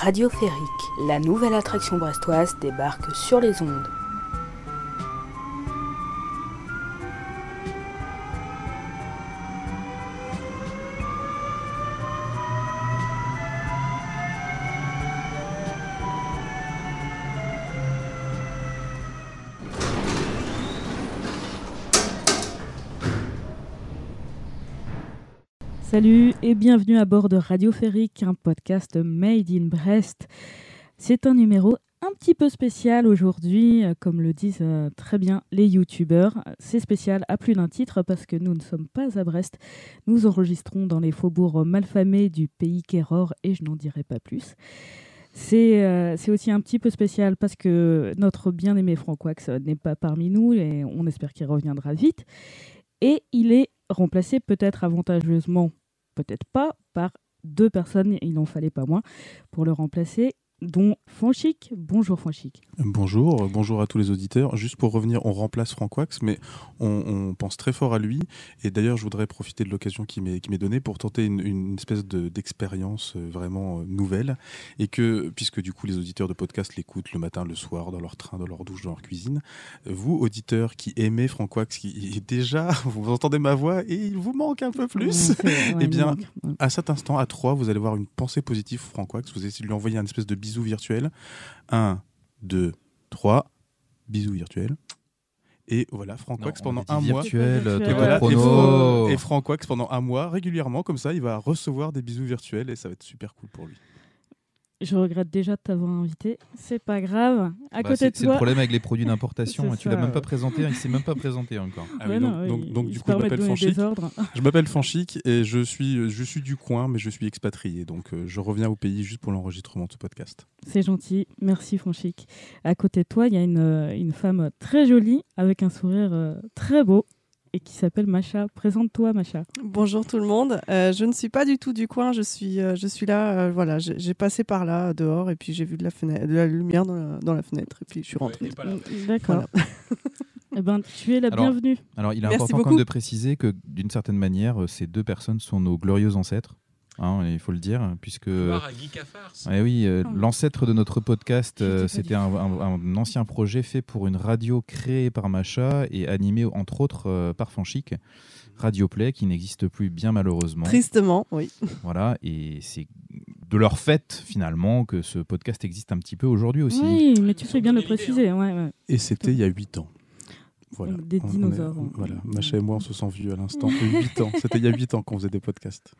Radio Férique, la nouvelle attraction brestoise débarque sur les ondes. Salut et bienvenue à bord de Radio Férique, un podcast made in Brest. C'est un numéro un petit peu spécial aujourd'hui, euh, comme le disent euh, très bien les youtubeurs. C'est spécial à plus d'un titre parce que nous ne sommes pas à Brest. Nous enregistrons dans les faubourgs malfamés du pays Kéror et je n'en dirai pas plus. C'est euh, aussi un petit peu spécial parce que notre bien-aimé Francoax n'est pas parmi nous et on espère qu'il reviendra vite. Et il est remplacé peut-être avantageusement peut-être pas, par deux personnes, il n'en fallait pas moins, pour le remplacer dont Fanchic. Bonjour Fanchic. Bonjour, bonjour à tous les auditeurs. Juste pour revenir, on remplace Franck Wax, mais on, on pense très fort à lui. Et d'ailleurs, je voudrais profiter de l'occasion qui m'est donnée pour tenter une, une espèce de- d'expérience euh, vraiment euh, nouvelle. Et que, puisque du coup, les auditeurs de podcast l'écoutent le matin, le soir, dans leur train, dans leur douche, dans leur cuisine, vous, auditeurs qui aimez Franck Wax, qui déjà, vous entendez ma voix et il vous manque un peu plus. Eh bien, À cet instant, à 3, vous allez voir une pensée positive Franck Wax. Vous essayez de lui envoyer un espèce de bisou virtuel. 1, 2, 3. Bisous virtuels. Et voilà, Franck Non, Wax on pendant un mois. virtuel, Et, voilà, et, Chrono. Fran- et Franck Wax pendant un mois, régulièrement, comme ça, il va recevoir des bisous virtuels et ça va être super cool pour lui. Je regrette déjà de t'avoir invité. C'est pas grave. À Bah, côté c'est de c'est le toi. problème avec les produits d'importation. C'est Tu l'as même pas présenté, il s'est même pas présenté encore. Ah Ouais, donc, non, donc, il- donc, il du coup, je m'appelle Fanchic. Je m'appelle Fanchic et je suis, je suis du coin, mais je suis expatrié. Donc, euh, je reviens au pays juste pour l'enregistrement de ce podcast. C'est gentil. Merci Fanchic. À côté de toi, il y a une, euh, une femme très jolie avec un sourire euh, très beau et qui s'appelle Macha. Présente-toi Macha. Bonjour tout le monde. Euh, je ne suis pas du tout du coin. Je suis, euh, je suis là. euh, voilà, j'ai passé par là dehors et puis j'ai vu de la fenêtre, de la lumière dans la, dans la fenêtre et puis je suis rentrée. D'accord. Eh ben, tu es la Alors, bienvenue. Alors, il est Merci important quand même de préciser que d'une certaine manière, ces deux personnes sont nos glorieux ancêtres. Hein, il faut le dire, puisque. À Geek à Farce. Eh oui, euh, Ah. l'ancêtre de notre podcast, euh, c'était un, un- un ancien projet fait pour une radio créée par Macha et animée entre autres euh, par Fanchic, Radio Play, qui n'existe plus bien malheureusement. Tristement, oui. Voilà, et c'est de leur fait finalement que ce podcast existe un petit peu aujourd'hui aussi. Oui, mais tu fais bien de le préciser. Ouais, ouais. Et c'était il y a 8 ans. Voilà. Des On- on est- dinosaures. voilà. Macha et moi, on se sent vieux à l'instant. 8 ans. C'était il y a 8 ans qu'on faisait des podcasts.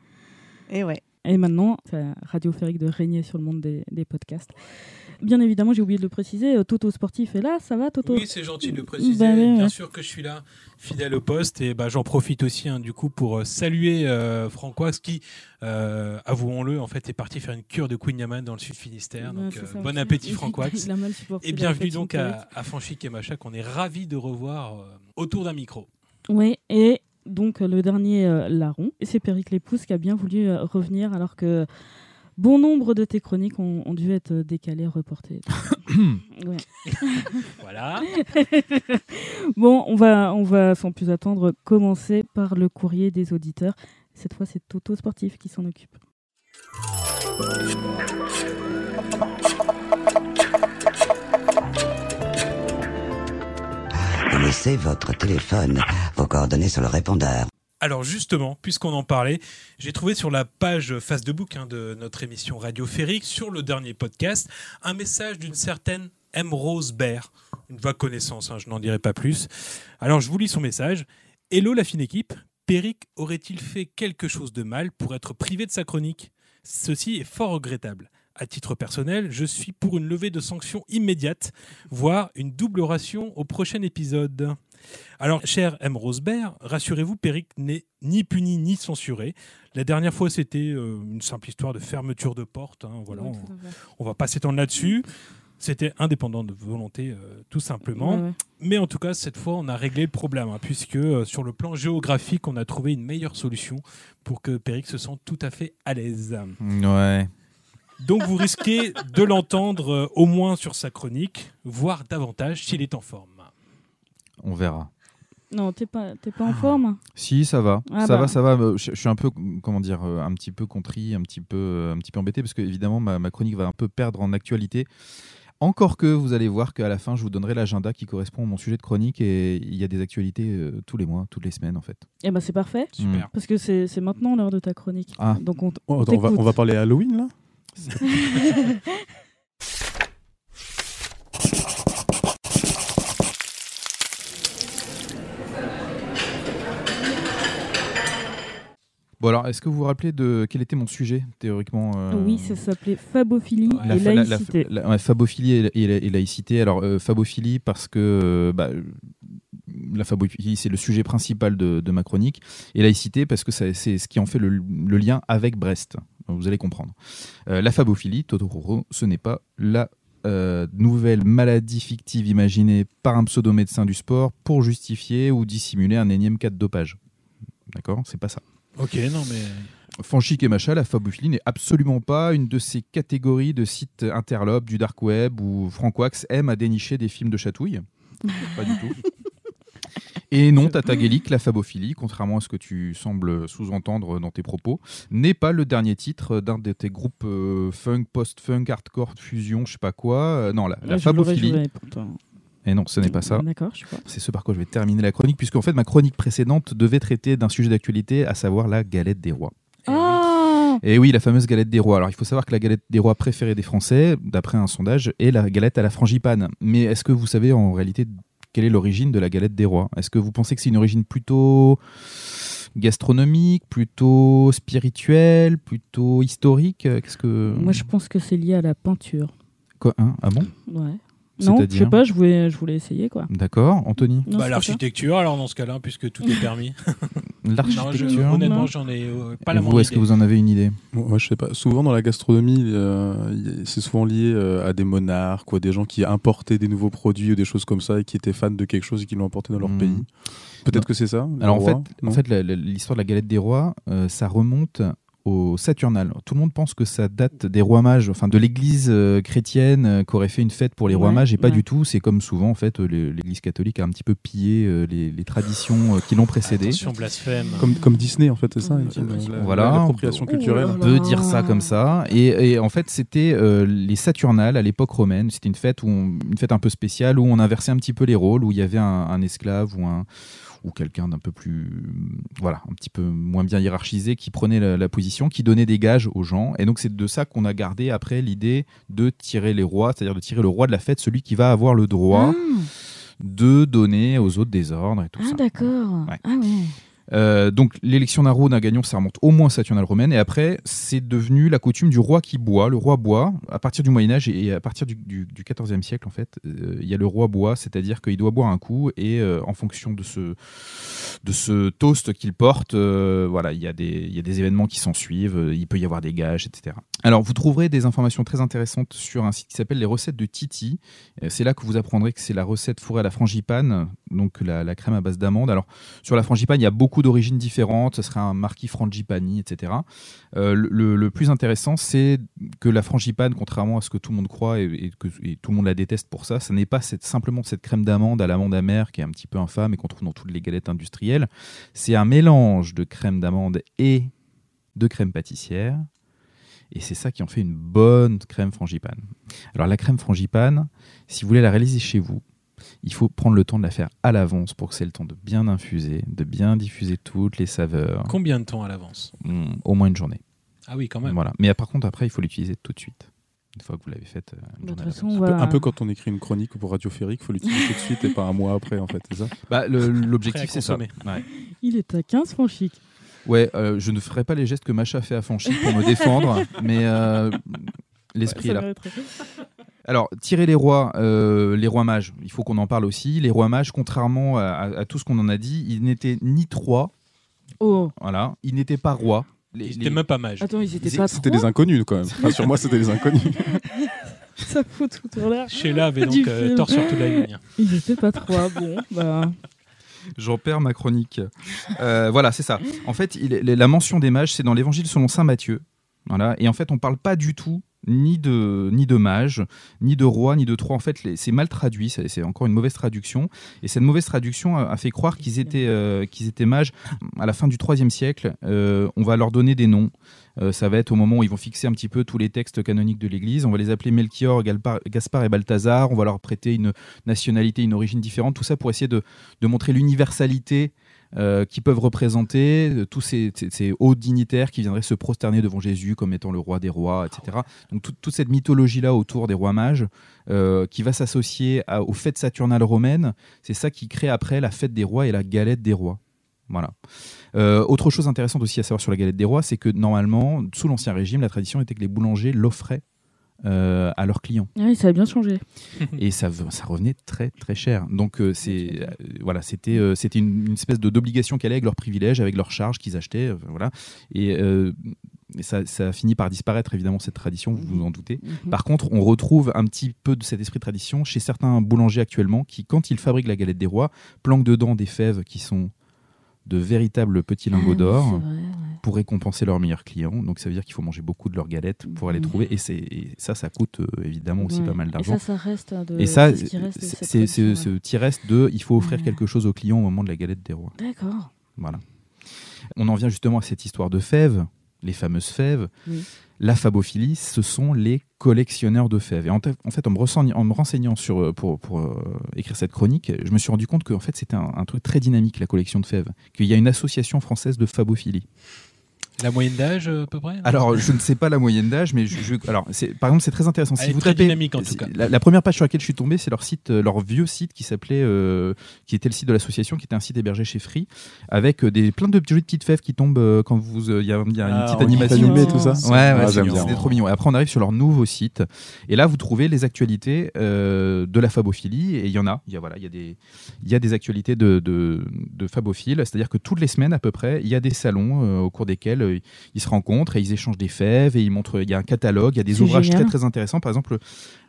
Et ouais. Et maintenant, c'est Radio Férique de régner sur le monde des, des podcasts. Bien évidemment, j'ai oublié de le préciser, euh, Toto Sportif est là, ça va Toto Oui, c'est gentil de le préciser. Bah ouais, Bien ouais. sûr que je suis là, fidèle au poste, et bah, j'en profite aussi hein, du coup pour euh, saluer euh, Francois qui, euh, avouons-le, en fait est parti faire une cure de Queen Yaman dans le sud Finistère. Ouais, Donc euh, ça. bon appétit Il- Francois. Il a mal supporté Et bienvenue donc à, à Macha qu'on est ravis de revoir euh, autour d'un micro. Oui, et donc euh, le dernier euh, larron, et c'est Péricle Pousse qui a bien voulu euh, revenir alors que bon nombre de tes chroniques ont, ont dû être décalées, reportées. Voilà. Bon, on va, on va sans plus attendre commencer par le courrier des auditeurs. Cette fois, c'est Toto Sportif qui s'en occupe. Votre téléphone, vos coordonnées sur le répondeur. Alors justement, puisqu'on en parlait, j'ai trouvé sur la page Facebook hein, de notre émission radiophérique, sur le dernier podcast, un message d'une certaine M. Rose Baird, une vague connaissance, hein, je n'en dirai pas plus. Alors je vous lis son message. Hello la fine équipe, Péric aurait-il fait quelque chose de mal pour être privé de sa chronique? Ceci est fort regrettable. À titre personnel, je suis pour une levée de sanctions immédiate, voire une double ration au prochain épisode. Alors, cher M. Rosebert, rassurez-vous, Péric n'est ni puni ni censuré. La dernière fois, c'était euh, une simple histoire de fermeture de porte. hein, voilà, on, on va pas s'étendre là-dessus. C'était indépendant de volonté, euh, tout simplement. Ouais, ouais. Mais en tout cas, cette fois, on a réglé le problème, hein, puisque euh, sur le plan géographique, on a trouvé une meilleure solution pour que Péric se sente tout à fait à l'aise. Ouais. Donc, vous risquez de l'entendre euh, au moins sur sa chronique, voire davantage s'il est en forme. On verra. Non, t'es pas, t'es pas en forme? Si, ça va, Ah ça bah. va, ça va. Euh, Je, je suis un peu, comment dire, euh, un petit peu contrit, un petit peu, un petit peu embêté parce que évidemment ma, ma chronique va un peu perdre en actualité. Encore que vous allez voir qu'à la fin, je vous donnerai l'agenda qui correspond à mon sujet de chronique et il y a des actualités euh, tous les mois, toutes les semaines en fait. Eh ben c'est parfait. Super. Parce que c'est c'est maintenant l'heure de ta chronique. Ah. Donc on, t- Oh, on attends, on, va, on va parler Halloween là? Bon alors, est-ce que vous vous rappelez de quel était mon sujet théoriquement euh, Oui, ça s'appelait Fabophilie la, et la- laïcité. la- ouais, fabophilie et, et la- et laïcité. Alors, euh, fabophilie parce que euh, bah, la fabophilie, c'est le sujet principal de, de ma chronique. Et laïcité parce que c'est ce qui en fait le, le lien avec Brest. Vous allez comprendre. Euh, la fabophilie, Totoro, ce n'est pas la euh, nouvelle maladie fictive imaginée par un pseudo-médecin du sport pour justifier ou dissimuler un énième cas de dopage. D'accord? C'est pas ça. Ok, non mais. Fanchic et Macha, la fabophilie n'est absolument pas une de ces catégories de sites interlopes du dark web où Frank Wax aime à dénicher des films de chatouille. pas du tout. Et non, Tata Gaelic, la fabophilie, contrairement à ce que tu sembles sous-entendre dans tes propos, n'est pas le dernier titre d'un de tes groupes euh, funk, post-funk, hardcore, fusion, je sais pas quoi. Euh, non, la, Ouais, fabophilie. Et non, ce n'est pas ça. D'accord, je. C'est ce par quoi je vais terminer la chronique, puisqu'en fait, ma chronique précédente devait traiter d'un sujet d'actualité, à savoir la galette des rois. Ah Et oui, la fameuse galette des rois. Alors, il faut savoir que la galette des rois préférée des Français, d'après un sondage, est la galette à la frangipane. Mais est-ce que vous savez en réalité quelle est l'origine de la galette des rois? Est-ce que vous pensez que c'est une origine plutôt gastronomique, plutôt spirituelle, plutôt historique? Qu'est-ce que Moi, je pense que c'est lié à la peinture. Quoi hein? Ah bon? Ouais. Non, je sais pas, je voulais, je voulais essayer quoi. D'accord, Anthony. Non, Bah, l'architecture, alors dans ce cas-là, puisque tout est permis. Non, je- L'architecture. honnêtement, j'en ai euh, pas Et la vous, moindre est-ce que vous en avez une idée Bon, Moi, je sais pas. Souvent dans la gastronomie, euh, c'est souvent lié euh, à des monarques ou à des gens qui importaient des nouveaux produits ou des choses comme ça et qui étaient fans de quelque chose et qui l'ont importé dans leur Hmm. pays. Peut-être que c'est ça. Alors en fait, en fait l'histoire de la galette des rois, euh, ça remonte au Saturnal. Tout le monde pense que ça date des rois mages, enfin de l'église euh, chrétienne euh, qui aurait fait une fête pour les rois Ouais, mages, et pas ouais. du tout. C'est comme souvent en fait euh, l'église catholique a un petit peu pillé euh, les, les traditions euh, qui l'ont précédé. Attention, blasphème. comme, comme Disney, en fait, c'est ça. La- Voilà. L'appropriation culturelle. On peut dire ça comme ça. Et, et en fait, c'était euh, les Saturnales à l'époque romaine. C'était une fête où on- une fête un peu spéciale où on inversait un petit peu les rôles, où il y avait un, un esclave ou un ou quelqu'un d'un peu plus voilà un petit peu moins bien hiérarchisé qui prenait la, la position qui donnait des gages aux gens et donc c'est de ça qu'on a gardé après l'idée de tirer les rois c'est-à-dire de tirer le roi de la fête celui qui va avoir le droit Ah, de donner aux autres des ordres et tout ah, ça d'accord. Ouais. Ah ouais. Euh, donc l'élection d'un roi, d'un gagnant, ça remonte au moins Saturnale romaine. Et après, c'est devenu la coutume du roi qui boit. Le roi boit à partir du Moyen Âge et à partir du, 14e siècle, en fait, euh, il y a le roi boit, c'est-à-dire qu'il doit boire un coup et euh, en fonction de ce, toast qu'il porte, voilà, il y, a des, événements qui s'en suivent. Il peut y avoir des gages, etc. Alors, vous trouverez des informations très intéressantes sur un site qui s'appelle les recettes de Titi. C'est là que vous apprendrez que c'est la recette fourrée à la frangipane, donc la, la crème à base d'amande. Alors, sur la frangipane, il y a beaucoup d'origines différentes. Ce serait un marquis frangipani, etc. Euh, le, plus intéressant, c'est que la frangipane, contrairement à ce que tout le monde croit et, que tout le monde la déteste pour ça, ça n'est pas simplement cette crème d'amande à l'amande amère qui est un petit peu infâme et qu'on trouve dans toutes les galettes industrielles. C'est un mélange de crème d'amande et de crème pâtissière. Et c'est ça qui en fait une bonne crème frangipane. Alors la crème frangipane, si vous voulez la réaliser chez vous, il faut prendre le temps de la faire à l'avance pour que c'est le temps de bien infuser, de bien diffuser toutes les saveurs. Combien de temps à l'avance Mm, au moins une journée. Ah oui, quand même. Voilà. Mais par contre, après, il faut l'utiliser tout de suite. Une fois que vous l'avez faite. euh. Un peu- voilà. Un peu quand on écrit une chronique pour Radio Férique, il faut l'utiliser tout de suite et pas un mois après, en fait, c'est ça Bah, L'objectif, c'est ça. Ouais, Il est à 15 francs chic. Ouais, euh, je ne ferai pas les gestes que Macha fait à Fanchi pour me défendre, mais euh, l'esprit est là. Alors, tirer les rois, euh, les rois mages, il faut qu'on en parle aussi. Les rois mages, contrairement à, à- à tout ce qu'on en a dit, ils n'étaient ni trois, Oh, voilà, ils n'étaient pas rois. Les- Ils les- étaient même pas mages. attends, ils étaient pas C'était des inconnus, quand même. Enfin, sur moi, c'était des inconnus. Ça fout tout en l'air. Sheila avait donc euh, tort sur toute la ligne. Ils étaient pas trois. Bon, bah. J'en perds ma chronique. Euh, voilà, c'est ça. En fait, il est- la mention des mages, c'est dans l'évangile selon saint Matthieu. Voilà. Et en fait, on parle pas du tout ni de, ni de mage, ni de roi, ni de trois. En fait, c'est mal traduit. C'est encore une mauvaise traduction. Et cette mauvaise traduction a, fait croire qu'ils étaient, euh, étaient mages à la fin du IIIe siècle. Euh, on va leur donner des noms. Euh, ça va être au moment où ils vont fixer un petit peu tous les textes canoniques de l'Église. On va les appeler Melchior, Gaspard et Balthazar. On va leur prêter une nationalité, une origine différente. Tout ça pour essayer de, de montrer l'universalité euh, qui peuvent représenter euh, tous ces, hauts dignitaires qui viendraient se prosterner devant Jésus comme étant le roi des rois, etc. Donc tout- toute cette mythologie-là autour des rois mages euh, qui va s'associer aux fêtes saturnales romaines, c'est ça qui crée après la fête des rois et la galette des rois. Voilà. Autre chose intéressante aussi à savoir sur la galette des rois, c'est que normalement, sous l'Ancien Régime, la tradition était que les boulangers l'offraient euh, à leurs clients Oui, ça a bien changé. et ça, ça revenait très très cher. Donc euh, c'est euh, voilà, c'était euh, c'était une, une espèce de d'obligation qu'elle allait avec leurs privilèges, avec leurs charges qu'ils achetaient, euh, voilà. Et euh, et ça, ça a fini par disparaître évidemment cette tradition, vous vous en doutez. Mhm. Par contre, on retrouve un petit peu de cet esprit de tradition chez certains boulangers actuellement qui, quand ils fabriquent la galette des rois, planquent dedans des fèves qui sont de véritables petits lingots Ah d'or ouais. pour récompenser leurs meilleurs clients. Donc ça veut dire qu'il faut manger beaucoup de leurs galettes pour aller trouver. Et, et ça, ça coûte euh, évidemment aussi Ouais. pas mal Et d'argent. ça, ça reste hein, de. Et ça, c'est ce tradition, ce ouais. petit reste de il faut offrir Ouais. quelque chose aux clients au moment de la galette des rois. D'accord. Voilà. On en vient justement à cette histoire de fèves, les fameuses fèves. Oui. La fabophilie, ce sont les collectionneurs de fèves. Et en, fait, en me, renseignant, en renseignant sur, euh, pour, pour, euh, écrire cette chronique, je me suis rendu compte que en fait, c'était un, un truc très dynamique, la collection de fèves. Qu'il y a une association française de fabophilie. La moyenne d'âge, euh, à peu près Alors, je ne sais pas la moyenne d'âge, mais je, je- alors, par exemple, c'est très intéressant. Elle est vous très tapez- dynamique, en tout cas. La, la première page sur laquelle je suis tombé, c'est leur site, euh, leur vieux site qui s'appelait, euh, qui était le site de l'association, qui était un site hébergé chez Free, avec euh, des plein de jolies petites fèves qui tombent euh, quand vous, il y a, y a une Ah, petite animation. animé, tout ça Ouais, ouais, Ah, c'était trop mignon. Et après, on arrive sur leur nouveau site. Et là, vous trouvez les actualités euh, de la fabophilie. Et il y en a. Il y a, voilà, il y a, des, il y a des actualités de, de, de fabophiles. C'est-à-dire que toutes les semaines, à peu près, il y a des salons euh, au cours desquels euh, ils se rencontrent et ils échangent des fèves et ils montrent. Il y a un catalogue, il y a des ouvrages génial. très, très intéressants. Par exemple,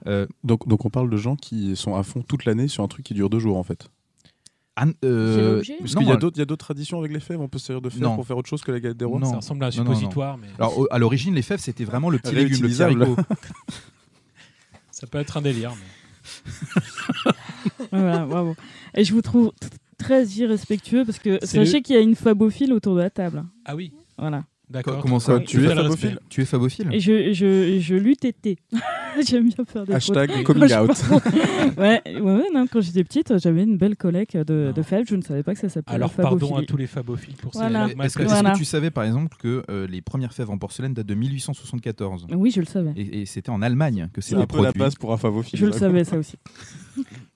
euh, Donc, donc on parle de gens qui sont à fond toute l'année sur un truc qui dure deux jours en fait. Anne- euh, Parce qu'il y a euh, d'autres il y a d'autres traditions avec les fèves, on peut se servir de fèves Non. pour faire autre chose que la galette des rois. Non. Ça ressemble à un Non, non, non. suppositoire, mais Alors, au- à l'origine, les fèves, c'était vraiment le petit légume, le petit haricot. ça peut être un délire. mais- Voilà, bravo. Et je vous trouve très irrespectueux parce que sachez le- qu'il y a une fabophile autour de la table. Ah oui, Voilà. d'accord. Comment ça tu es fabophile. Tu es fabophile je, je, je lutte été. J'aime bien faire des Hashtag coming out. ouais, ouais, ouais, non, quand j'étais petite, j'avais une belle collecte de, de fèves. Je ne savais pas que ça s'appelait Alors pardon à tous les fabophiles pour ces Voilà. mal Est-ce que. Voilà. tu savais par exemple que euh, les premières fèves en porcelaine datent de 1874 Oui, je le savais. et, et c'était en Allemagne que C'est c'était un peu la base pour un favophile. Je le savais, ça aussi.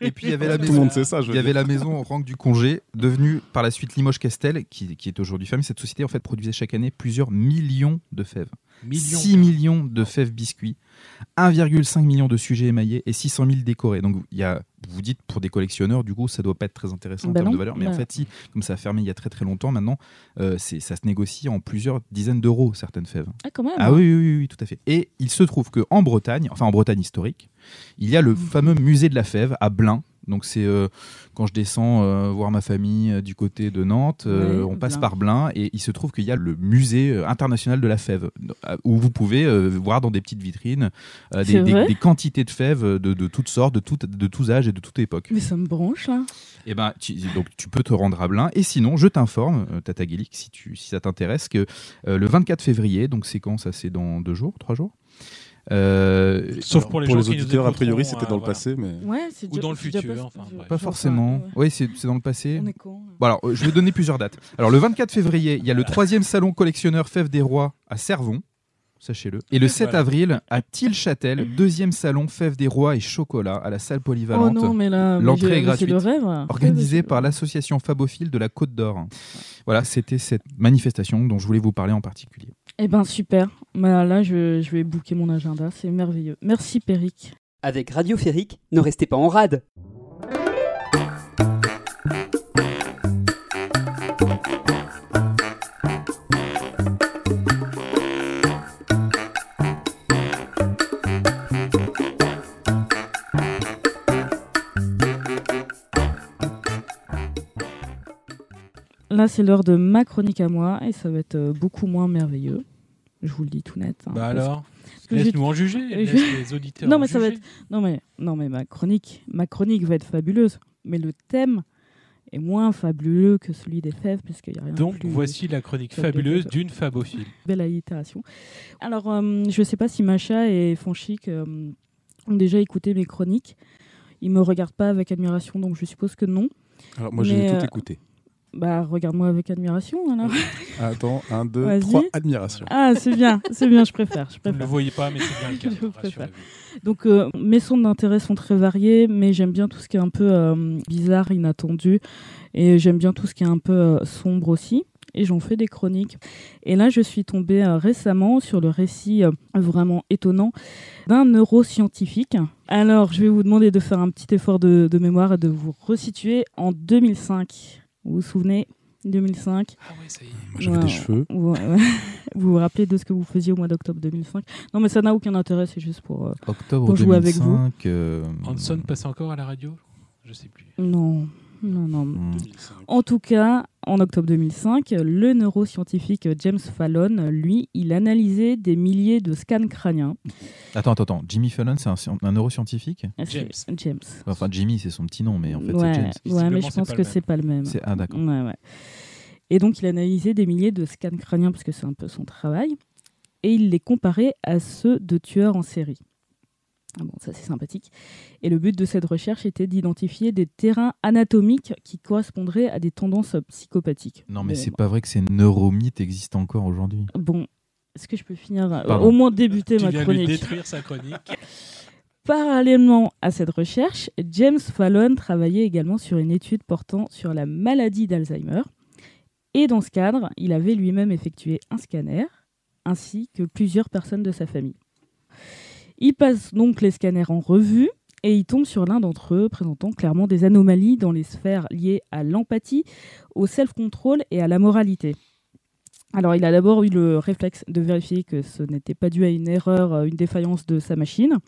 Et puis il y avait la Tout le maison, monde sait ça. Je veux il y avait dire. la maison Ranque du Congé, devenue par la suite Limoges Castel, qui, qui est aujourd'hui famille. Cette société en fait produisait chaque année plusieurs millions de fèves. Millions. 6 millions de fèves biscuits, 1,5 million de sujets émaillés et 600 000 décorés. Donc il y a, vous dites pour des collectionneurs, du coup ça doit pas être très intéressant en Bah termes non. de valeur, mais en Bah. fait si, comme ça a fermé il y a très très longtemps maintenant, euh, c'est, ça se négocie en plusieurs dizaines d'euros certaines fèves. Ah, quand même. Ah oui, oui, oui, oui, tout à fait. Et il se trouve que en Bretagne, enfin en Bretagne historique, il y a le fameux musée de la fève à Blain. Donc c'est euh, quand je descends euh, voir ma famille euh, du côté de Nantes, on passe par Blain et il se trouve qu'il y a le musée international de la fève où vous pouvez voir dans des petites vitrines des, quantités de fèves de, de toutes sortes, de, toutes- de tous âges et de toute époque. Mais ça me branche, là. Et ben, tu, donc tu peux te rendre à Blain. Et sinon, je t'informe, Tata Guélic, si, tu, si ça t'intéresse, que le 24 février, donc c'est quand ça C'est dans deux jours, trois jours? Euh, Sauf pour les pour auditeurs, a priori, euh, c'était dans le voilà. passé, mais Ouais, c'est Ou dans le futur, pas- enfin. Pas forcément. Oui, c'est dans le passé. On est con. Bon, alors, euh, je vais donner plusieurs dates. Alors, le 24 février, il y a le troisième salon collectionneur Fèves des Rois à Servon, sachez-le. Et le 7 Voilà. avril, à Tilchâtel, deuxième salon Fèves des Rois et chocolat à la salle Oh polyvalente. non, mais là, L'entrée est c'est le gratuite. rêve. Organisée Ouais, par l'association Fabophile de la Côte d'Or. Voilà, c'était cette manifestation dont je voulais vous parler en particulier. Eh ben super. Bah, là, je, je vais booker mon agenda. C'est merveilleux. Merci, Péric. Avec Radio Férique, ne restez pas en rade. Là c'est l'heure de ma chronique à moi et ça va être euh, beaucoup moins merveilleux. Je vous le dis tout net. hein, Bah parce- alors Laisse-nous en juger. Laisse les auditeurs Non, en mais ça va juger. Non mais, non mais ma chronique, ma chronique va être fabuleuse. Mais le thème est moins fabuleux que celui des fèves puisqu'il y a rien de Donc plus voici la chronique fabuleuse d'une fabophile. belle allitération. Alors, euh, je sais pas si Macha et Fonchic euh, ont déjà écouté mes chroniques. Ils me regardent pas avec admiration, donc je suppose que non. Alors moi j'ai tout écouté. Bah, regarde-moi avec admiration alors. Attends, un, deux, trois, admiration. Ah, c'est bien, c'est bien, je préfère. Je Vous ne le voyez pas, mais c'est bien le cas. Je préfère. Donc, euh, mes centres d'intérêt sont très variés, mais j'aime bien tout ce qui est un peu euh, bizarre, inattendu, et j'aime bien tout ce qui est un peu euh, sombre aussi. Et j'en fais des chroniques. Et là, je suis tombée euh, récemment sur le récit euh, vraiment étonnant d'un neuroscientifique. Alors, je vais vous demander de faire un petit effort de, de mémoire et de vous resituer en 2005. Vous vous souvenez 2005 Ah ouais, ça y est. Moi j'avais Ouais. des cheveux. vous, vous vous rappelez de ce que vous faisiez au mois d'octobre 2005 Non, mais ça n'a aucun intérêt, c'est juste pour... euh, Octobre Pour jouer avec 2005. euh, Hanson passe encore à la radio? Je sais plus. Non, non, non. hmm. 2005. En tout cas, en octobre 2005, le neuroscientifique James Fallon, lui, il analysait des milliers de scans crâniens. Attends, attends, attends. Jimmy Fallon, c'est un, un neuroscientifique? Ah, c'est- James. James. Enfin, Jimmy, c'est son petit nom, mais en fait, ouais, c'est James. ouais, mais je pense que c'est pas le même. C'est- Ah, d'accord. Ouais, ouais. Et donc, il analysait des milliers de scans crâniens parce que c'est un peu son travail. Et il les comparait à ceux de tueurs en série. Ah Bon, ça c'est sympathique. Et le but de cette recherche était d'identifier des terrains anatomiques qui correspondraient à des tendances psychopathiques. Non, mais Bon, c'est pas vrai que ces neuromythes existent encore aujourd'hui. Bon, est-ce que je peux finir euh, Pardon. Au moins débuter Tu ma viens de lui chronique? détruire sa chronique. Parallèlement à cette recherche, James Fallon travaillait également sur une étude portant sur la maladie d'Alzheimer. Et dans ce cadre, il avait lui-même effectué un scanner, ainsi que plusieurs personnes de sa famille. Il passe donc les scanners en revue et il tombe sur l'un d'entre eux présentant clairement des anomalies dans les sphères liées à l'empathie, au self-control et à la moralité. Alors, il a d'abord eu le réflexe de vérifier que ce n'était pas dû à une erreur, euh, une défaillance de sa machine.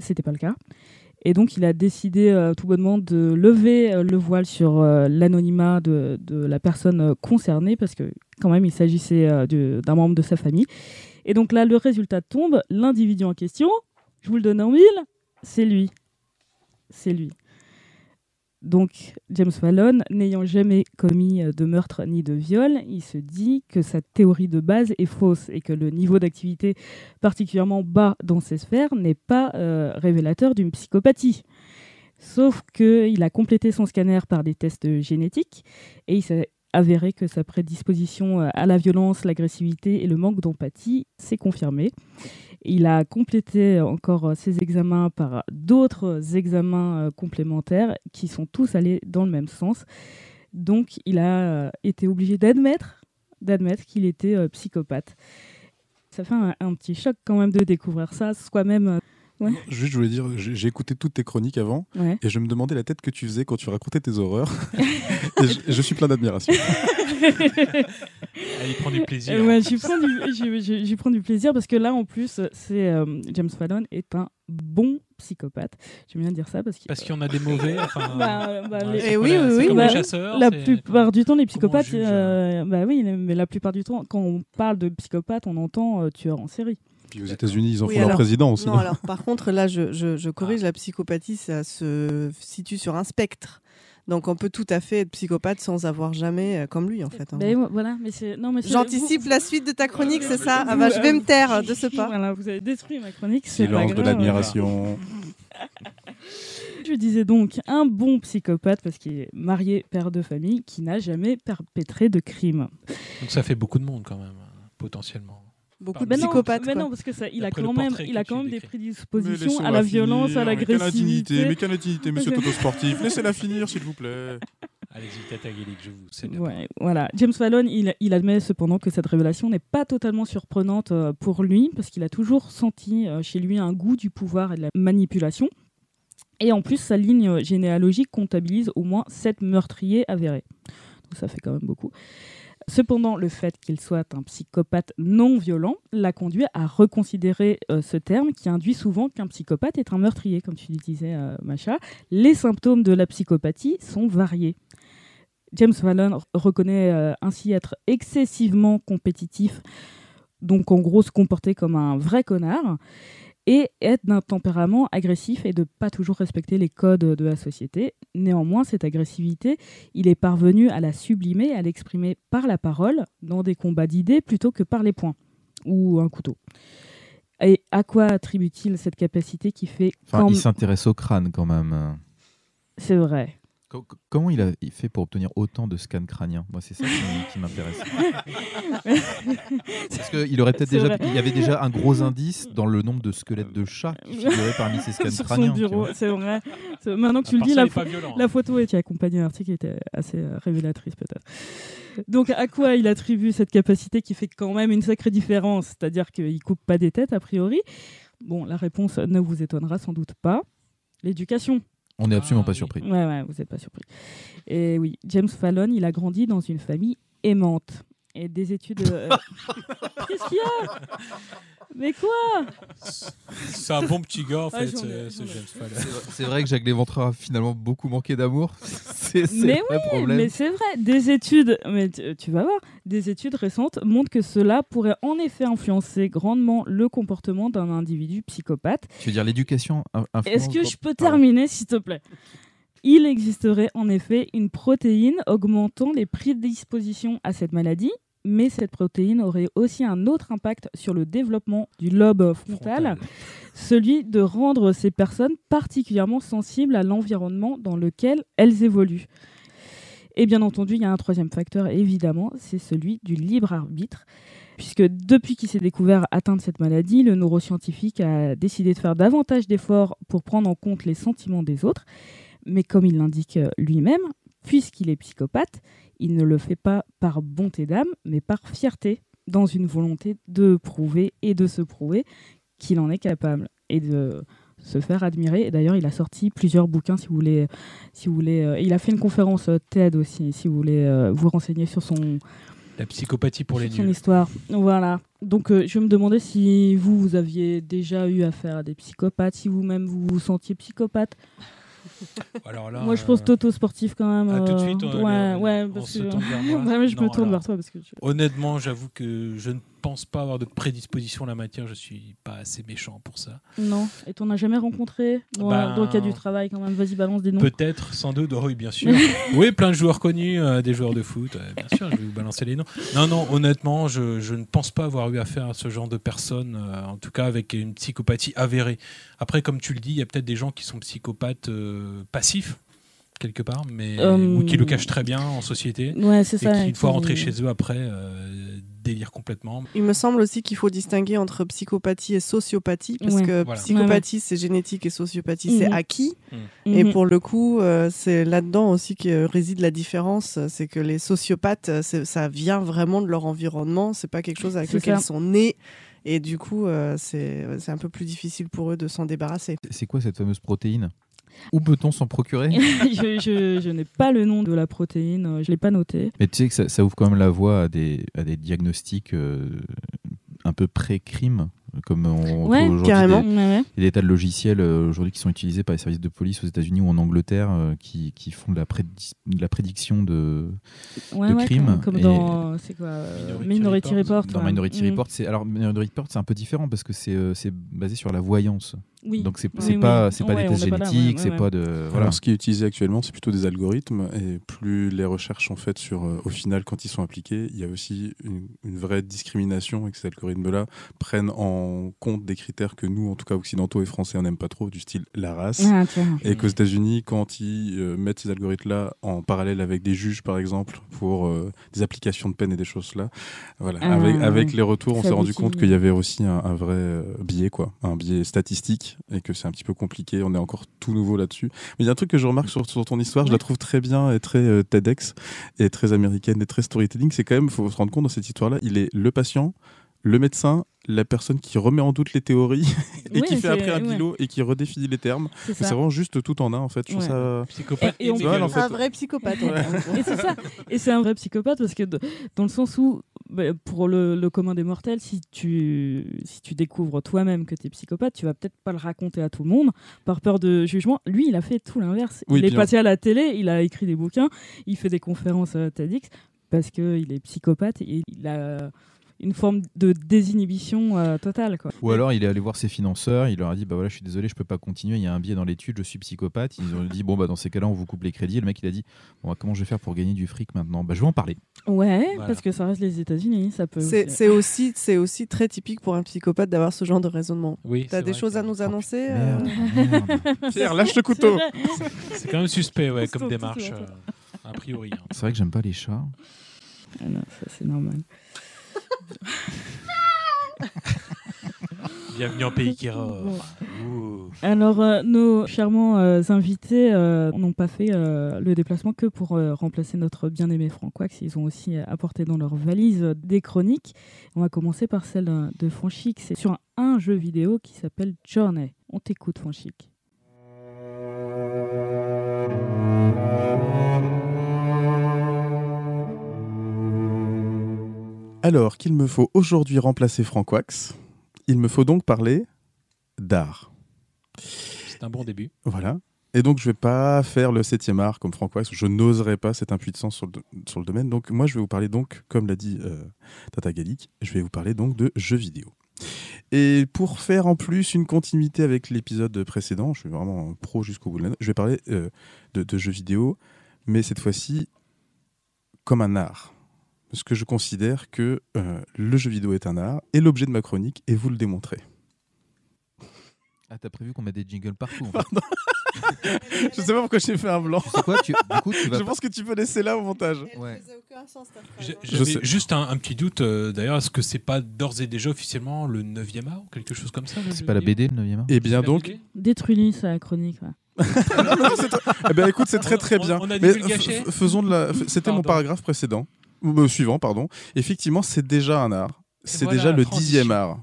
C'était pas le cas. Et donc, il a décidé euh, tout bonnement de lever euh, le voile sur l'anonymat de, la personne concernée, parce que quand même, il s'agissait d'un membre de sa famille. Et donc là, le résultat tombe. L'individu en question, je vous le donne en mille, c'est lui. C'est lui. Donc, James Fallon, n'ayant jamais commis euh, de meurtre ni de viol, il se dit que sa théorie de base est fausse et que le niveau d'activité particulièrement bas dans ces sphères n'est pas euh, révélateur d'une psychopathie. Sauf qu'il a complété son scanner par des tests génétiques et il s'est avéré que sa prédisposition euh, à la violence, l'agressivité et le manque d'empathie s'est confirmée. Il a complété encore euh, ses examens par d'autres examens euh, complémentaires qui sont tous allés dans le même sens. Donc il a été obligé d'admettre d'admettre qu'il était psychopathe. Ça fait un, un petit choc quand même de découvrir ça soi-même. Euh, Juste, je voulais dire, j'ai écouté toutes tes chroniques avant Ouais. et je me demandais la tête que tu faisais quand tu racontais tes horreurs. et je, je suis plein d'admiration. Ah, il prend du plaisir. Euh, ouais, j'y prends, du- prends plaisir parce que là, en plus, c'est euh, James Fallon est un bon psychopathe. J'aime bien dire ça parce que Parce qu'il y en a des mauvais. Enfin, Bah, bah, ouais, les- c'est Eh oui, oui, c'est oui, comme bah, les chasseurs. la plupart du temps, les psychopathes, euh, bah oui, mais la plupart du temps, quand on parle de psychopathe, on entend euh, tueur en série. Puis aux États-Unis, ils en Oui, font leur président aussi. Non, alors par contre, là, je, je- je corrige, Ah. la psychopathie, ça se situe sur un spectre. Donc on peut tout à fait être psychopathe sans avoir jamais euh, comme lui, en fait. hein. Mais voilà, mais c'est non, mais c'est- J'anticipe vous- la suite de ta chronique, c'est ça? vous- Ah bah, je vais me taire de ce pas. Voilà, vous avez détruit ma chronique. c'est pas Silence de l'admiration. Je disais donc un bon psychopathe parce qu'il est marié, père de famille, qui n'a jamais perpétré de crime. Donc ça fait beaucoup de monde quand même, potentiellement. Beaucoup de psychopathes. mais non, parce que ça, il a quand même, il a quand même des prédispositions à la violence, à l'agressivité. Mais quelle indignité, monsieur Toto Sportif Laissez-la finir, s'il vous plaît. Allez-y, Tata je vous cède. Ouais, voilà. James Fallon, il, il admet cependant que cette révélation n'est pas totalement surprenante euh, pour lui, parce qu'il a toujours senti euh, chez lui un goût du pouvoir et de la manipulation. Et en plus, sa ligne généalogique comptabilise au moins sept meurtriers avérés. Donc ça fait quand même beaucoup. Cependant, le fait qu'il soit un psychopathe non parlant l'a conduit à reconsidérer euh, ce terme qui induit souvent qu'un psychopathe est un meurtrier, comme tu disais, euh, Macha. Les symptômes de la psychopathie sont variés. James Fallon reconnaît euh, ainsi être excessivement compétitif, donc en gros se comporter comme un vrai connard, et être d'un tempérament agressif et de pas toujours respecter les codes de la société. Néanmoins, cette agressivité, il est parvenu à la sublimer, à l'exprimer par la parole, dans des combats d'idées plutôt que par les poings ou un couteau. Et à quoi attribue-t-il cette capacité qui fait Enfin, quand- il s'intéresse au crâne quand même. C'est vrai. Co- co- Comment il a fait pour obtenir autant de scans crâniens? Moi, c'est ça qui, qui m'intéresse. Parce qu'il aurait peut-être C'est déjà, vrai. il y avait déjà un gros indice dans le nombre de squelettes de chats qui figuraient parmi ces scans Sur crâniens. c'est vrai. Maintenant que tu le part dis, la, violent, hein. la photo qui accompagnait l'article était assez euh, révélatrice peut-être. Donc à quoi il attribue cette capacité qui fait quand même une sacrée différence? C'est-à-dire qu'il coupe pas des têtes a priori? Bon, la réponse ne vous étonnera sans doute pas. L'éducation. On n'est absolument Ah, pas oui. surpris. Ouais, ouais, vous n'êtes pas surpris. Et oui, James Fallon, il a grandi dans une famille aimante. Et des études. euh, Qu'est-ce qu'il y a? Mais quoi? C'est un bon petit gars, en Ah, fait, j'en ai- ce, ce j'en ai. James Fallon. C'est vrai que Jacques Léventreur a finalement beaucoup manqué d'amour. C'est c'est Mais le vrai problème. Mais c'est vrai, des études, mais tu, tu vas voir, des études récentes montrent que cela pourrait en effet influencer grandement le comportement d'un individu psychopathe. Tu veux dire l'éducation in- Est-ce que je peux Pardon. terminer, s'il te plaît? Il existerait en effet une protéine augmentant les prédispositions à cette maladie, mais cette protéine aurait aussi un autre impact sur le développement du lobe frontal, Frontal. celui de rendre ces personnes particulièrement sensibles à l'environnement dans lequel elles évoluent. Et bien entendu, il y a un troisième facteur, évidemment, c'est celui du libre arbitre. Puisque depuis qu'il s'est découvert atteint de cette maladie, le neuroscientifique a décidé de faire davantage d'efforts pour prendre en compte les sentiments des autres. Mais comme il l'indique lui-même, puisqu'il est psychopathe, il ne le fait pas par bonté d'âme, mais par fierté, dans une volonté de prouver et de se prouver qu'il en est capable et de se faire admirer. Et d'ailleurs, il a sorti plusieurs bouquins, si vous voulez. Si vous voulez euh, il a fait une conférence euh, TED aussi, si vous voulez euh, vous renseigner sur son, La psychopathie pour les sur son nuls. histoire. Voilà. Donc, euh, je me demandais si vous, vous aviez déjà eu affaire à des psychopathes, si vous-même vous vous sentiez psychopathe. Alors là, Moi, je pense euh, toto sportif quand même. ah, tout de euh, suite, on- ouais, ouais, parce que. Ouais, mais je me tourne alors. vers toi parce que Honnêtement, j'avoue que je ne pense pas avoir de prédisposition en la matière. Je suis pas assez méchant pour ça. non. Et t'en as jamais rencontré? Dans, Ben- dans le cas du travail quand même. Vas-y, balance des noms. Peut-être, sans doute, oh oui, bien sûr. oui, plein de joueurs connus, euh, des joueurs de foot, euh, bien sûr, je vais vous balancer les noms. Non, non, honnêtement, je, je ne pense pas avoir eu affaire à ce genre de personnes, euh, en tout cas avec une psychopathie avérée. Après, comme tu le dis, il y a peut-être des gens qui sont psychopathes euh, passifs, quelque part, mais Euh, ou qui le cachent très bien en société, Ouais, c'est et ça. qui, une fois rentrés chez eux après, euh, délirent complètement. Il me semble aussi qu'il faut distinguer entre psychopathie et sociopathie, parce Ouais. que Voilà. psychopathie c'est génétique et sociopathie c'est Mhm. acquis. Et Mhm. pour le coup, euh, c'est là-dedans aussi que réside la différence, c'est que les sociopathes, c'est- ça vient vraiment de leur environnement, c'est pas quelque chose avec C'est lequel ça. ils sont nés. Et du coup, euh, c'est c'est un peu plus difficile pour eux de s'en débarrasser. C'est quoi cette fameuse protéine? Où peut-on s'en procurer je je- je n'ai pas le nom de la protéine, je l'ai pas noté. Mais tu sais que ça, ça ouvre quand même la voie à des, à des diagnostics euh, un peu pré-crime, comme on Ouais, trouve aujourd'hui carrément. des- Ouais, ouais. Il y a des tas de logiciels euh, aujourd'hui qui sont utilisés par les services de police aux États-Unis ou en Angleterre euh, qui, qui font de la, prédi- de la prédiction de, Ouais, de ouais, crime Comme, comme dans c'est quoi euh, Minority Minority Report. Report. dans ouais. Minority Mhm. Report. C'est alors Minority Report, c'est un peu différent parce que c'est basé sur la voyance. Oui. Donc c'est Oui, c'est oui. pas c'est pas Ouais, des tests pas génétiques, ouais, c'est ouais, pas de voilà. Alors, ce qui est utilisé actuellement, c'est plutôt des algorithmes, et plus les recherches sont faites sur, euh, au final, quand ils sont appliqués, il y a aussi une, une vraie discrimination, et que ces algorithmes-là prennent en compte des critères que nous, en tout cas occidentaux et français, on n'aime pas trop, du style la race. Ah. Et qu'aux États-Unis, quand ils euh, mettent ces algorithmes-là en parallèle avec des juges, par exemple, pour euh, des applications de peine et des choses là, voilà. Ah, avec, avec les retours, on s'est rendu compte qu'il y avait aussi un, un vrai euh, biais, quoi, un biais statistique, et que c'est un petit peu compliqué. On est encore tout nouveau là-dessus. Mais il y a un truc que je remarque sur, sur ton histoire, je la trouve très bien et très euh, TEDx et très américaine et très storytelling. C'est quand même, faut se rendre compte dans cette histoire-là, il est le patient, le médecin, la personne qui remet en doute les théories et qui fait après un ouais. bilo et qui redéfinit les termes. C'est vraiment juste tout en un en fait. Je trouve Ouais. ça. Psychopathe Et- et on- mégalo. en fait- un vrai psychopathe. Ouais. Et c'est ça. Et c'est un vrai psychopathe parce que dans le sens où bah, pour le, le commun des mortels, si tu, si tu découvres toi-même que tu es psychopathe, tu vas peut-être pas le raconter à tout le monde par peur de jugement. Lui, il a fait tout l'inverse. Oui, il est passé à la télé, il a écrit des bouquins, il fait des conférences à TEDx parce qu'il est psychopathe et il a une forme de désinhibition euh, totale. Quoi. Ou alors il est allé voir ses financeurs, il leur a dit bah voilà je suis désolé je peux pas continuer, il y a un biais dans l'étude, je suis psychopathe. Ils ont dit bon bah dans ces cas-là on vous coupe les crédits. Le mec il a dit bon bah, comment je vais faire pour gagner du fric maintenant? Bah je vais en parler. Ouais, Voilà. parce que ça reste les États-Unis, ça peut. C'est aussi- c'est aussi, c'est aussi très typique pour un psychopathe d'avoir ce genre de raisonnement. Oui, T'as des vrai choses à nous annoncer euh Merde, merde. Pierre, lâche le couteau. C'est quand même suspect, ouais, comme démarche, euh, a priori. hein. C'est vrai que j'aime pas les chats. Ah non, ça c'est normal. Bienvenue en pays. Ouh. Alors, euh, nos charmants euh, invités euh, n'ont pas fait le déplacement que pour remplacer notre bien-aimé Franck Wax. Ils ont aussi apporté dans leur valise des chroniques. On va commencer par celle de Franchic. C'est sur un, un jeu vidéo qui s'appelle Journey. On t'écoute, Franchic. Alors qu'il me faut aujourd'hui remplacer Frank Wax, il me faut donc parler d'art. C'est un bon début. Voilà. Et donc, je vais pas faire le septième art comme Frank Wax. Je n'oserais pas cette impuissance sur le, do- sur le domaine. Donc, moi, je vais vous parler donc, comme l'a dit euh, Tata Gallic, je vais vous parler donc de jeux vidéo. Et pour faire en plus une continuité avec l'épisode précédent, je suis vraiment pro jusqu'au bout de la note, je vais parler euh, de, de jeux vidéo, mais cette fois-ci comme un art. Parce que je considère que euh, le jeu vidéo est un art, et l'objet de ma chronique est vous le démontrer. Ah t'as prévu qu'on mette des jingles partout. En fait. Je sais pas pourquoi j'ai fait un blanc. tu sais quoi tu, Du coup tu vas. Je pense que tu peux laisser là au montage. Ouais. J'avais sais. juste un, un petit doute euh, d'ailleurs, est-ce que c'est pas d'ores et déjà officiellement le 9e art ou quelque chose comme ça le C'est pas la BD le 9 art Eh bien La donc, Détruis-lui sa chronique. ouais. eh ben écoute, c'est très très bien. on a Mais f- faisons de la. C'était mon paragraphe précédent, euh, suivant, pardon. Effectivement, c'est déjà un art. C'est Voilà, déjà le transition. dixième art.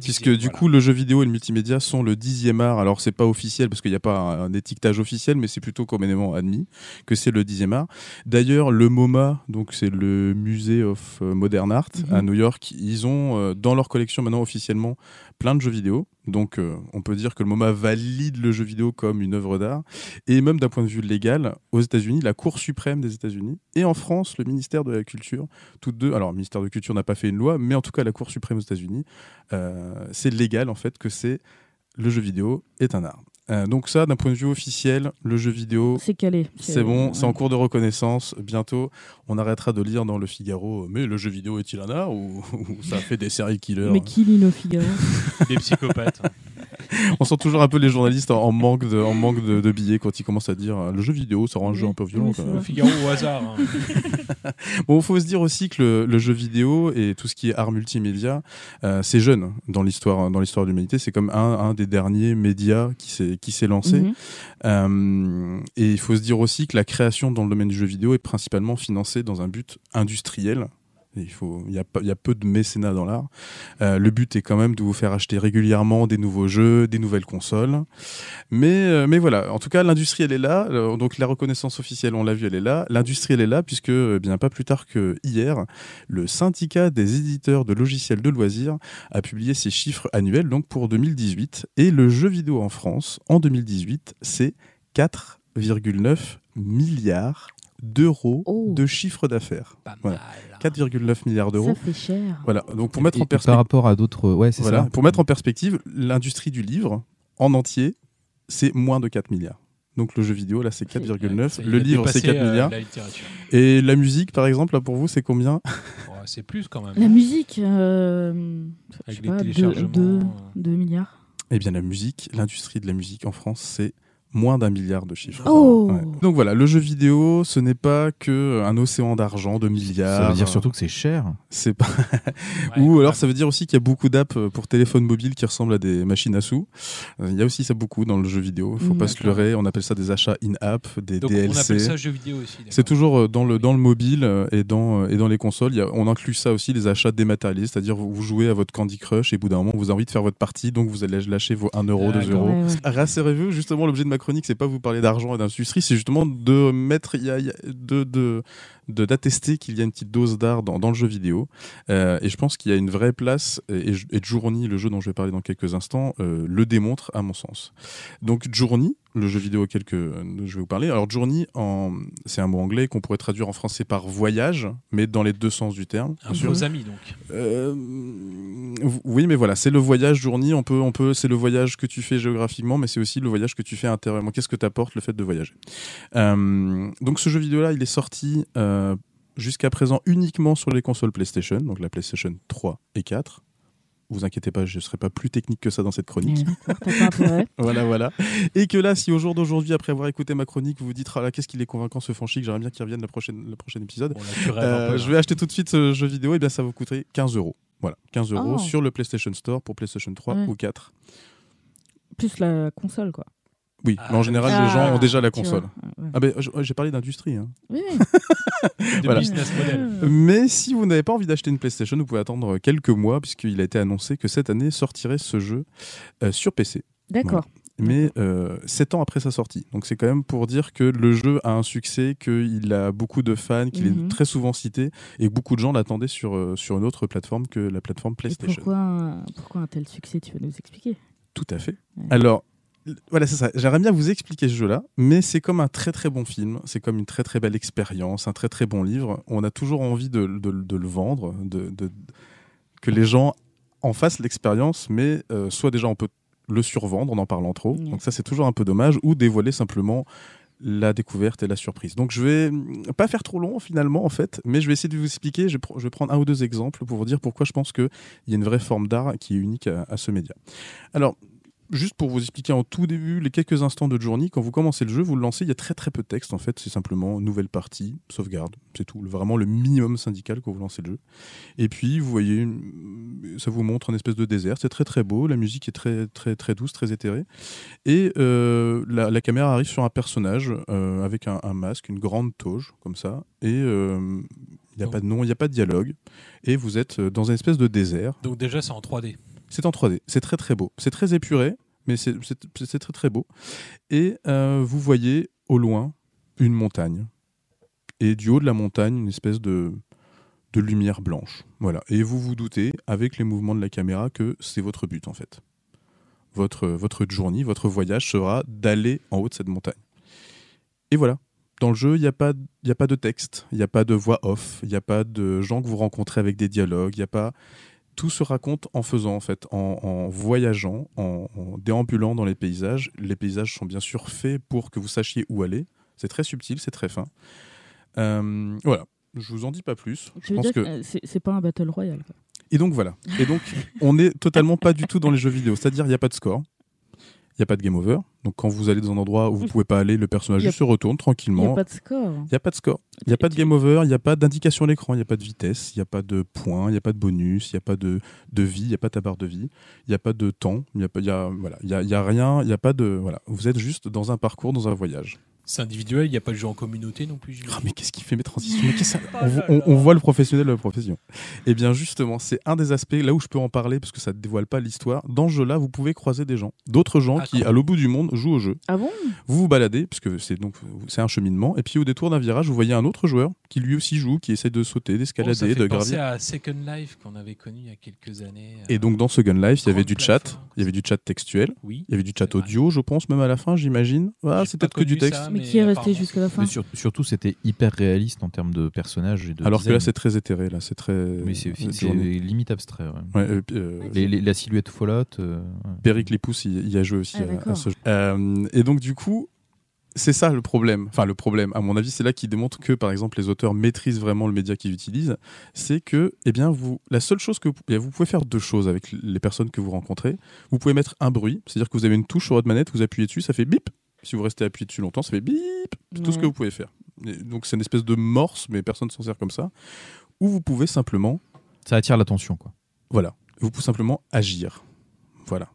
Puisque du voilà. coup, le jeu vidéo et le multimédia sont le dixième art. Alors, c'est pas officiel parce qu'il n'y a pas un, un étiquetage officiel, mais c'est plutôt communément admis que c'est le dixième art. D'ailleurs, le MoMA, donc c'est le Musée of Modern Art Mhm. à New York, ils ont euh, dans leur collection maintenant officiellement plein de jeux vidéo. Donc, euh, on peut dire que le MoMA valide le jeu vidéo comme une œuvre d'art. Et même d'un point de vue légal, aux États-Unis, la Cour suprême des États-Unis et en France, le ministère de la Culture, toutes deux. Alors, le ministère de la Culture n'a pas fait une loi, mais en tout cas, la Cour suprême aux États-Unis, euh, c'est légal en fait que c'est le jeu vidéo est un art. Euh, donc ça, d'un point de vue officiel, le jeu vidéo, C'est calé. c'est bon, c'est en cours de reconnaissance. Bientôt, on arrêtera de lire dans le Figaro, mais le jeu vidéo est-il un art ou, ou ça fait des séries killers Mais qui lit le Figaro? Des psychopathes. On sent toujours un peu les journalistes en, manque, de, en manque de, de billets quand ils commencent à dire euh, le jeu vidéo, ça rend le jeu un peu violent. Figaro au hasard. hein. Bon, il faut se dire aussi que le, le jeu vidéo et tout ce qui est art multimédia, euh, c'est jeune dans l'histoire dans l'histoire de l'humanité. C'est comme un, un des derniers médias qui s'est qui s'est lancé. Mhm. Euh, et il faut se dire aussi que la création dans le domaine du jeu vidéo est principalement financée dans un but industriel. Il, faut, y a, peu de mécénat dans l'art. Euh, le but est quand même de vous faire acheter régulièrement des nouveaux jeux, des nouvelles consoles. Mais, euh, voilà, en tout cas, l'industrie, elle est là. Euh, Donc la reconnaissance officielle, on l'a vu, elle est là. L'industrie, elle est là, puisque euh, bien pas plus tard que hier, le syndicat des éditeurs de logiciels de loisirs a publié ses chiffres annuels donc pour 2018. Et le jeu vidéo en France, en 2018, c'est 4,9 milliards d'euros Oh. de chiffre d'affaires. Pas Voilà. mal. 4,9 milliards d'euros. Ça fait cher. Voilà, donc pour Et- mettre et en par perspective, rapport à d'autres. Ouais, c'est voilà, ça. pour mettre en perspective, l'industrie du livre en entier, c'est moins de 4 milliards. Donc le jeu vidéo, là, c'est 4,9. Ça, Le livre, c'est dépassé, 4 euh, milliards. la. Et la musique, par exemple, là, pour vous, c'est combien? Ouais, c'est plus quand même. La musique, euh, je Avec sais les pas, téléchargements, 2 euh. milliards. Eh bien, la musique, l'industrie de la musique en France, c'est moins d'un milliard de chiffres. Oh Ouais. Donc voilà, le jeu vidéo, ce n'est pas que un océan d'argent, de milliards. Ça veut dire surtout que c'est cher. C'est pas. Ouais, Ou alors ouais. ça veut dire aussi qu'il y a beaucoup d'apps pour téléphone mobile qui ressemblent à des machines à sous. Euh, Il y a aussi ça beaucoup dans le jeu vidéo. Il faut Mm. pas se leurrer. On appelle ça des achats in-app, des Donc on DLC. appelle ça jeu vidéo aussi. C'est toujours euh, dans le, dans le mobile euh, et dans, et dans les consoles. Il y a- on inclut ça aussi, les achats dématérialisés, c'est-à-dire vous, vous jouez à votre Candy Crush et au bout d'un moment, vous avez envie de faire votre partie, donc vous allez lâcher vos 1 euro, 2 D'accord. euros. Rassurez-vous, justement, l'objet de ma chronique, c'est pas vous parler d'argent et d'industrie, c'est justement de mettre, y y a- de d'attester qu'il y a une petite dose d'art dans, dans le jeu vidéo. Euh, et je pense qu'il y a une vraie place, et, et Journey, le jeu dont je vais parler dans quelques instants, euh, le démontre à mon sens. Donc Journey, le jeu vidéo auquel que je vais vous parler. Alors Journey, en... c'est un mot anglais qu'on pourrait traduire en français par voyage, mais dans les deux sens du terme. Un aux amis donc. Euh, oui, mais voilà, c'est le voyage Journey. On peut, on peut, c'est le voyage que tu fais géographiquement, mais c'est aussi le voyage que tu fais intérieurement. Qu'est-ce que t'apporte le fait de voyager? Euh, Donc ce jeu vidéo-là, il est sorti euh, jusqu'à présent uniquement sur les consoles PlayStation, donc la PlayStation 3 et 4 vous inquiétez pas, je ne serai pas plus technique que ça dans cette chronique. voilà, voilà. Et que là, si au jour d'aujourd'hui, après avoir écouté ma chronique, vous vous dites, ah là, qu'est-ce qu'il est convaincant ce franchi, que j'aimerais bien qu'il revienne le prochain, le prochain épisode, euh, je vais acheter tout de suite ce jeu vidéo, et bien ça va vous coûter 15 euros. Voilà, 15 euros Oh. sur le PlayStation Store pour PlayStation 3 Ouais. ou 4. Plus la console, quoi. Oui, Ah, mais en général, Ah, les gens ont déjà la console. vois. Ouais. Ah ben, j'ai parlé d'industrie. hein. Oui, Voilà. business model. Mais si vous n'avez pas envie d'acheter une PlayStation, vous pouvez attendre quelques mois, puisqu'il a été annoncé que cette année sortirait ce jeu euh, sur PC. D'accord. mais euh, sept ans après sa sortie. Donc c'est quand même pour dire que le jeu a un succès, qu'il a beaucoup de fans, qu'il est très souvent cité et que beaucoup de gens l'attendaient sur, euh, sur une autre plateforme que la plateforme Et PlayStation. pourquoi, un- pourquoi un tel succès Tu vas nous expliquer? Tout à fait. Ouais. Alors, voilà, c'est ça. J'aimerais bien vous expliquer ce jeu-là, mais c'est comme un très très bon film, c'est comme une très très belle expérience, un très très bon livre. On a toujours envie de, de- de le vendre, de, de- que les gens en fassent l'expérience, mais euh, soit déjà on peut le survendre en en parlant trop, donc ça c'est toujours un peu dommage, ou dévoiler simplement la découverte et la surprise. Donc je vais mm, pas faire trop long finalement en fait, mais je vais essayer de vous expliquer, je vais prendre un ou deux exemples pour vous dire pourquoi je pense qu'il y a une vraie forme d'art qui est unique à- à ce média. Alors, juste pour vous expliquer en tout début les quelques instants de Journey, quand vous commencez le jeu, vous le lancez, il y a très très peu de texte en fait, c'est simplement nouvelle partie, sauvegarde, c'est tout, vraiment le minimum syndical quand vous lancez le jeu. Et puis vous voyez, ça vous montre un espèce de désert, c'est très très beau, la musique est très très très douce, très éthérée, et euh, la, la caméra arrive sur un personnage euh, avec un, un masque, une grande toge comme ça, et euh, il n'y a Donc- pas de nom, il n'y a pas de dialogue, et vous êtes dans une espèce de désert. Donc déjà c'est en 3D. C'est en 3D. C'est très très beau. C'est très épuré, mais c'est très très beau. Et euh, vous voyez au loin une montagne. Et du haut de la montagne, une espèce de, de lumière blanche. Voilà. Et vous vous doutez, avec les mouvements de la caméra, que c'est votre but en fait. Votre, votre journée, votre voyage sera d'aller en haut de cette montagne. Et voilà. Dans le jeu, il n'y a, pas- a pas de texte, il n'y a pas de voix off, il n'y a pas de gens que vous rencontrez avec des dialogues, il n'y a pas tout se raconte en faisant, en fait, en, en voyageant, en, en déambulant dans les paysages. Les paysages sont bien sûr faits pour que vous sachiez où aller. C'est très subtil, c'est très fin. Euh, voilà, je vous en dis pas plus. Je pense que... que euh, c'est pas un battle royale. Et donc voilà. Et donc, on n'est totalement pas du tout dans les jeux vidéo. C'est-à-dire, il n'y a pas de score, il n'y a pas de game over. Donc, quand vous allez dans un endroit où vous pouvez pas aller, le personnage juste se retourne Il n'y tranquillement. a pas de score. Il n'y a pas de score. Il n'y a pas de game over, il n'y a pas d'indication à l'écran, il n'y a pas de vitesse, il n'y a pas de points, il n'y a pas de bonus, il n'y a pas de, de vie, il n'y a pas ta barre de vie, il n'y a pas de temps, il n'y a, y a, voilà, il y a, y a rien, il n'y a pas de. Voilà. Vous êtes juste dans un parcours, dans un voyage. C'est individuel, il n'y a pas de jeu en communauté non plus. Ah, mais qu'est-ce qui fait mes transitions ça- on, vo- on- on voit le professionnel de la profession. Et bien justement, c'est un des aspects là où je peux en parler parce que ça ne dévoile pas l'histoire. Dans ce jeu-là, vous pouvez croiser des gens, d'autres gens Ah, qui, à l'autre bout du monde, jouent au jeu. Ah bon? Vous vous baladez, puisque c'est donc c'est un cheminement, et puis au détour d'un virage, vous voyez un autre joueur qui lui aussi joue, qui essaie de sauter, Oh, ça d'escalader, fait de penser gravir. à Second Life qu'on avait connu il y a quelques années. Et euh, donc dans ce Gun Life, il y avait du chat, il y avait du chat textuel, oui. il y avait du chat audio, je pense, même à la fin, j'imagine. Ah, c'est peut-être que du texte. ça, Mais mais qui est resté jusqu'à la fin Mais sur- surtout, c'était hyper réaliste en termes de personnages et de Alors que là, c'est très éthéré, là, c'est très. Mais c'est euh, limite abstrait. ouais. Ouais, euh, euh, Les- les- la silhouette Fallout. euh, ouais. Il y a joué aussi Ah, à- à, d'accord. ce jeu. Euh, et donc du coup, c'est ça le problème. Enfin le problème, à mon avis, c'est là qui démontre que par exemple les auteurs maîtrisent vraiment le média qu'ils utilisent. C'est que, eh bien, vous, la seule chose que vous, eh bien, vous pouvez faire deux choses avec les personnes que vous rencontrez. Vous pouvez mettre un bruit, c'est-à-dire que vous avez une touche sur votre manette, vous appuyez dessus, ça fait bip. Si vous restez appuyé dessus longtemps, ça fait bip. C'est tout ce que vous pouvez faire. Et donc c'est une espèce de morse, mais personne s'en sert comme ça. Ou vous pouvez simplement Ça attire l'attention. quoi. voilà. Vous pouvez simplement agir. Voilà.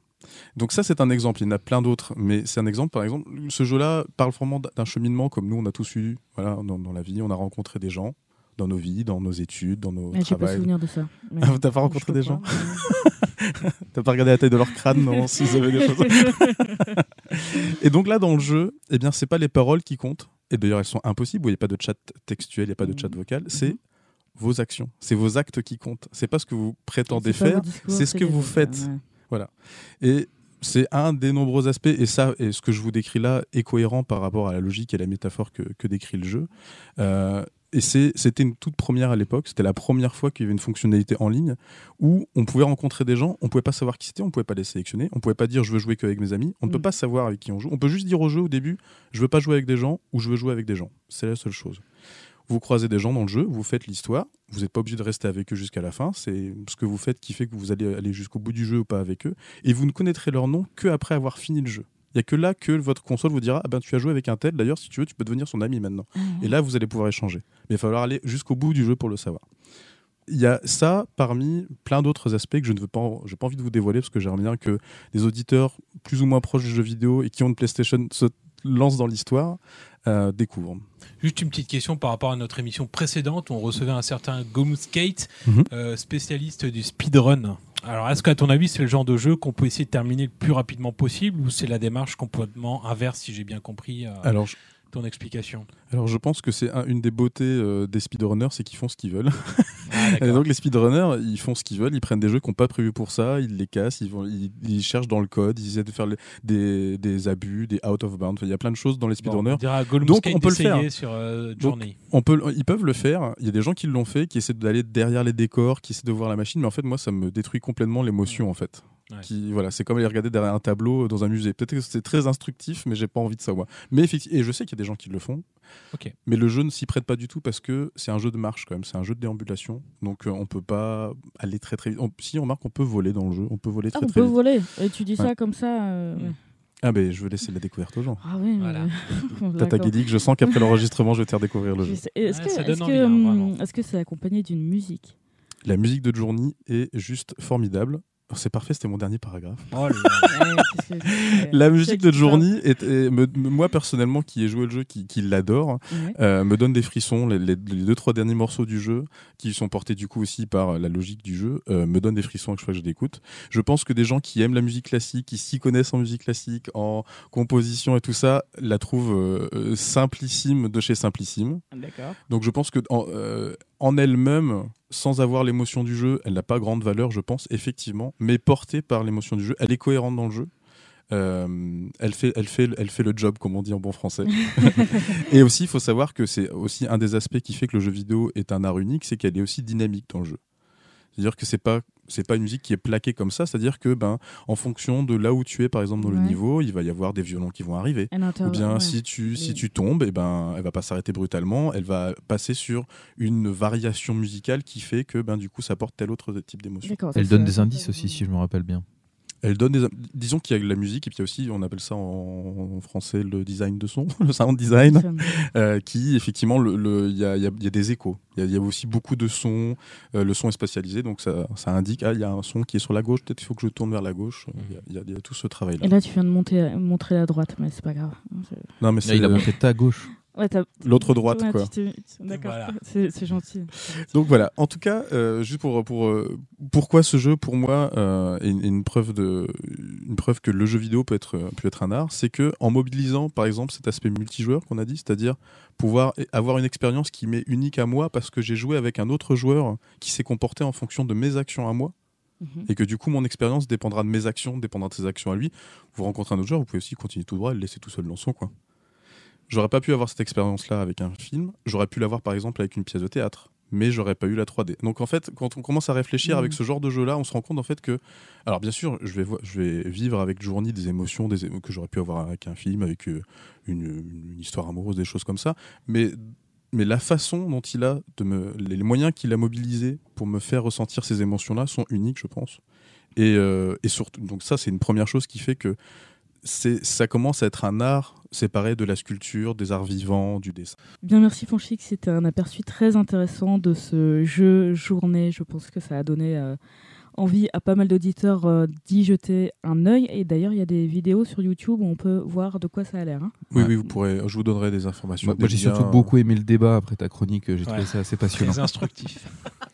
Donc ça, c'est un exemple. Il y en a plein d'autres, mais c'est un exemple. Par exemple, ce jeu-là parle vraiment d'un cheminement comme nous, on a tous eu voilà, dans, dans la vie. On a rencontré des gens dans nos vies, dans nos études, dans nos Ah, J'ai pas travails. souvenir de ça. Ah, T'as pas rencontré des pas, gens mais- T'as pas regardé la taille de leur crâne, non Si vous avez des choses. Et donc là, dans le jeu, eh bien, c'est pas les paroles qui comptent, et d'ailleurs elles sont impossibles, où il n'y a pas de chat textuel, il n'y a pas de chat vocal, c'est vos actions, c'est vos actes qui comptent. C'est pas ce que vous prétendez faire, c'est ce que vous faites. ouais. Et c'est un des nombreux aspects, et ça, et ce que je vous décris là est cohérent par rapport à la logique et la métaphore que, que décrit le jeu. Euh, et c'était une toute première à l'époque, c'était la première fois qu'il y avait une fonctionnalité en ligne où on pouvait rencontrer des gens, on pouvait pas savoir qui c'était, on pouvait pas les sélectionner, on pouvait pas dire je veux jouer qu'avec mes amis, on ne peut Mm. pas savoir avec qui on joue, on peut juste dire au jeu au début je veux pas jouer avec des gens ou je veux jouer avec des gens. C'est la seule chose. Vous croisez des gens dans le jeu, vous faites l'histoire, vous n'êtes pas obligé de rester avec eux jusqu'à la fin, c'est ce que vous faites qui fait que vous allez aller jusqu'au bout du jeu ou pas avec eux, et vous ne connaîtrez leur nom que après avoir fini le jeu. Il n'y a que là que votre console vous dira ah ben tu as joué avec un tel, d'ailleurs si tu veux tu peux devenir son ami maintenant. Et là vous allez pouvoir échanger. Mais il va falloir aller jusqu'au bout du jeu pour le savoir. Il y a ça parmi plein d'autres aspects que je ne veux pas, j'ai pas envie de vous dévoiler parce que j'aimerais bien que des auditeurs plus ou moins proches du jeu vidéo et qui ont une PlayStation se lancent dans l'histoire euh, découvrent. Juste une petite question par rapport à notre émission précédente où on recevait un certain Skate, Mhm. euh, spécialiste du speedrun. Alors, est-ce qu'à ton avis, c'est le genre de jeu qu'on peut essayer de terminer le plus rapidement possible ou c'est la démarche complètement inverse, si j'ai bien compris euh, Alors je, ton explication? alors je pense que c'est un- une des beautés euh, des speedrunners, c'est qu'ils font ce qu'ils veulent. Ah, donc les speedrunners, ils font ce qu'ils veulent, ils prennent des jeux qui n'ont pas prévu pour ça, ils les cassent, ils, vont, ils, ils cherchent dans le code, ils essaient de faire les- des, des abus, des out of bounds. Enfin, Il y a plein de choses dans les speedrunners. Donc, on peut le faire. sur euh, Journey. On peut, ils peuvent le faire. Il y a des gens qui l'ont fait, qui essaient d'aller derrière les décors, qui essaient de voir la machine. Mais en fait, moi, ça me détruit complètement l'émotion, en fait. Ouais. Qui, voilà, c'est comme aller regarder derrière un tableau dans un musée. Peut-être que c'est très instructif, mais j'ai pas envie de savoir. Mais effectivement, et je sais qu'il y a des gens qui le font. Ok. Mais le jeu ne s'y prête pas du tout parce que c'est un jeu de marche quand même. C'est un jeu de déambulation. Donc euh, on peut pas aller très très vite. On- si on remarque, on peut voler dans le jeu. On peut voler Ah, très on très peut vite. voler. Et tu dis ça comme ça. euh, Mm. ouais. Ah ben je veux laisser la découverte aux gens. Ah oui, mais- Voilà. Tata. Guédic, je sens qu'après l'enregistrement, je vais te faire découvrir le Je jeu. Est-ce que ça hein, hum, est-ce que c'est accompagné d'une musique? La musique de Journey est juste formidable. Oh, C'est parfait, c'était mon dernier paragraphe. Oh. Ouais, ouais, La musique de Journey, est, est- me- me- moi personnellement, qui ai joué le jeu, qui, qui l'adore, ouais. euh, me donne des frissons. Les, les- les deux trois derniers morceaux du jeu, qui sont portés du coup aussi par la logique du jeu, euh, me donnent des frissons à chaque fois que je l'écoute. Je pense que des gens qui aiment la musique classique, qui s'y connaissent en musique classique, en composition et tout ça, la trouvent euh, simplissime de chez simplissime. D'accord. Donc je pense que en, euh, en elle-même, sans avoir l'émotion du jeu, elle n'a pas grande valeur, je pense, effectivement, mais portée par l'émotion du jeu, elle est cohérente dans le jeu. Euh, elle, fait, elle, fait, elle fait le job, comme on dit en bon français. et aussi, il faut savoir que c'est aussi un des aspects qui fait que le jeu vidéo est un art unique, c'est qu'elle est aussi dynamique dans le jeu. C'est-à-dire que c'est pas c'est pas une musique qui est plaquée comme ça, c'est-à-dire que ben en fonction de là où tu es par exemple dans le niveau, il va y avoir des violons qui vont arriver. Ou bien ouais. si tu si tu tombes, et ben elle va pas s'arrêter brutalement, elle va passer sur une variation musicale qui fait que ben du coup ça porte tel autre type d'émotion. Elle donne des indices aussi, si je me rappelle bien. Elle donne des disons qu'il y a de la musique et puis il y a aussi on appelle ça en, en français le design de son, le sound design, euh, qui effectivement le le- il y a, il y a- il y a des échos. Il y a- il y, a aussi beaucoup de sons. euh, le son est spatialisé donc ça, ça indique ah il y a un son qui est sur la gauche, peut-être il faut que je tourne vers la gauche. Il y a- il y, a, il y a tout ce travail là. Et là, tu viens de monter, montrer la droite, mais c'est pas grave. Non mais Là, c'est il a euh, montré ta gauche. Ouais, l'autre droite Ouais, quoi. D'accord, Voilà. c'est gentil. Donc voilà, en tout cas, euh, juste pour, pour euh, pourquoi ce jeu pour moi euh, est une, est une preuve de une preuve que le jeu vidéo peut être peut être un art, c'est que en mobilisant par exemple cet aspect multijoueur qu'on a dit, c'est-à-dire pouvoir avoir une expérience qui m'est unique à moi parce que j'ai joué avec un autre joueur qui s'est comporté en fonction de mes actions à moi Mhm. et que du coup mon expérience dépendra de mes actions, dépendra de ses actions à lui. Vous rencontrez un autre joueur, vous pouvez aussi continuer tout droit et le laisser tout seul dans son coin. J'aurais pas pu avoir cette expérience-là avec un film. J'aurais pu l'avoir par exemple avec une pièce de théâtre, mais j'aurais pas eu la 3D. Donc en fait, quand on commence à réfléchir avec ce genre de jeu-là, on se rend compte en fait que, alors bien sûr, je vais, je vais vivre avec Journey des émotions des émo- que j'aurais pu avoir avec un film, avec euh, une, une histoire amoureuse, des choses comme ça, mais mais la façon dont il a de me, les moyens qu'il a mobilisés pour me faire ressentir ces émotions-là sont uniques, je pense. Et, euh, et surtout, donc ça, c'est une première chose qui fait que ça commence à être un art séparé de la sculpture, des arts vivants, du dessin. Bien, merci Fonchic. C'était un aperçu très intéressant de ce jeu journée. Je pense que ça a donné euh, envie à pas mal d'auditeurs euh, d'y jeter un œil. Et d'ailleurs, il y a des vidéos sur YouTube où on peut voir de quoi ça a l'air. hein. Oui, Ouais. oui, vous pourrez, je vous donnerai des informations. Moi, des moi, j'ai liens. surtout beaucoup aimé le débat après ta chronique. J'ai trouvé Ouais. ça assez passionnant. Très instructif.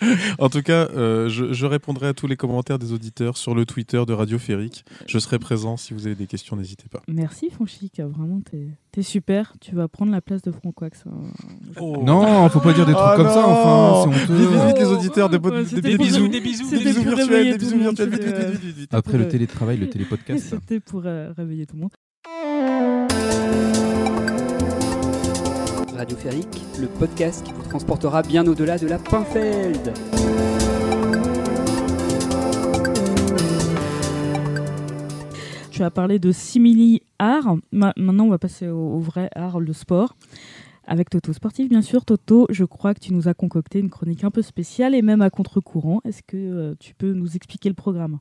En tout cas, euh, je, je répondrai à tous les commentaires des auditeurs sur le Twitter de Radio Férique. Je serai présent si vous avez des questions, n'hésitez pas. Merci Fonchic, vraiment t'es es super. Tu vas prendre la place de Francoax. hein. Oh. Non, faut pas dire des trucs Oh comme ça, enfin, c'est Vite, honteux. vite, vite, les auditeurs, des, Ouais, des- des bisous. Des bisous, Des bisous virtuels, des bisous virtuels, vite, c'était, vite, vite, vite, vite. Après le télétravail, le télépodcast. C'était pour euh, réveiller tout le monde. Radio Férique, le podcast qui vous transportera bien au-delà de la Pinfeld. Tu as parlé de simili art. Ma- maintenant, on va passer au, au vrai art, le sport. Avec Toto Sportif, bien sûr. Toto, je crois que tu nous as concocté une chronique un peu spéciale et même à contre-courant. Est-ce que euh, tu peux nous expliquer le programme?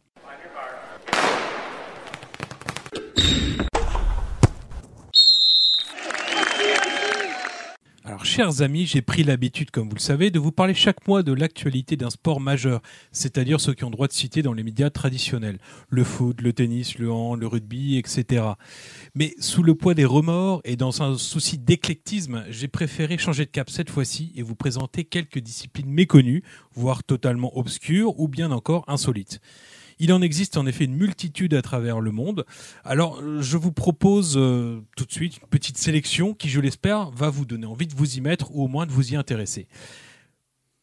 Alors, chers amis, j'ai pris l'habitude, comme vous le savez, de vous parler chaque mois de l'actualité d'un sport majeur, c'est-à-dire ceux qui ont droit de citer dans les médias traditionnels. Le foot, le tennis, le hand, le rugby, etc. Mais sous le poids des remords et dans un souci d'éclectisme, j'ai préféré changer de cap cette fois-ci et vous présenter quelques disciplines méconnues, voire totalement obscures ou bien encore insolites. Il en existe en effet une multitude à travers le monde. Alors, je vous propose euh, tout de suite une petite sélection qui, je l'espère, va vous donner envie de vous y mettre ou au moins de vous y intéresser.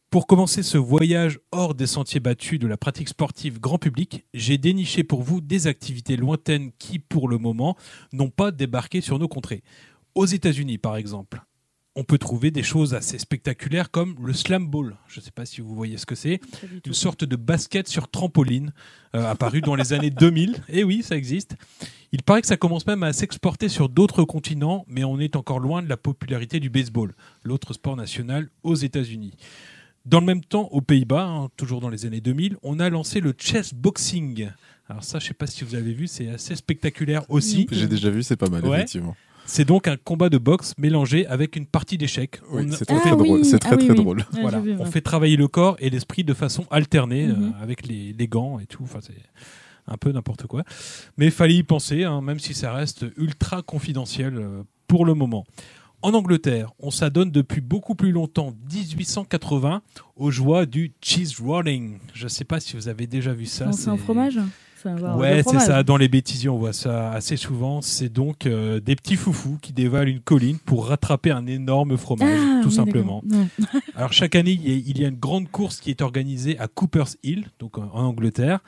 Pour commencer ce voyage hors des sentiers battus de la pratique sportive grand public, j'ai déniché pour vous des activités lointaines qui, pour le moment, n'ont pas débarqué sur nos contrées. Aux États-Unis, par exemple, on peut trouver des choses assez spectaculaires comme le slam ball. Je ne sais pas si vous voyez ce que c'est une sorte de basket sur trampoline euh, apparu dans les années 2000. Et oui, ça existe. Il paraît que ça commence même à s'exporter sur d'autres continents, mais on est encore loin de la popularité du baseball, l'autre sport national aux États-Unis. Dans le même temps, aux Pays-Bas, hein, toujours dans les années 2000, on a lancé le chess boxing. Alors ça, je ne sais pas si vous avez vu, c'est assez spectaculaire aussi. J'ai déjà vu, c'est pas mal, Ouais. effectivement. C'est donc un combat de boxe mélangé avec une partie d'échecs. Oui, On- c'est très, fait- très drôle. C'est très, très drôle. Voilà, vu, on fait travailler le corps et l'esprit de façon alternée euh, Mhm. avec les, les gants et tout. Enfin, c'est un peu n'importe quoi. Mais fallait y penser, hein, même si ça reste ultra confidentiel euh, pour le moment. En Angleterre, on s'adonne depuis beaucoup plus longtemps, 1880, aux joies du cheese rolling. Je ne sais pas si vous avez déjà vu ça. C'est un fromage De Ouais, c'est ça. Dans les bêtisiers, on voit ça assez souvent. C'est donc euh, des petits foufous qui dévalent une colline pour rattraper un énorme fromage, Ah, tout oui, simplement. Ouais. Alors chaque année, il y, a, une grande course qui est organisée à Cooper's Hill, donc en en Angleterre.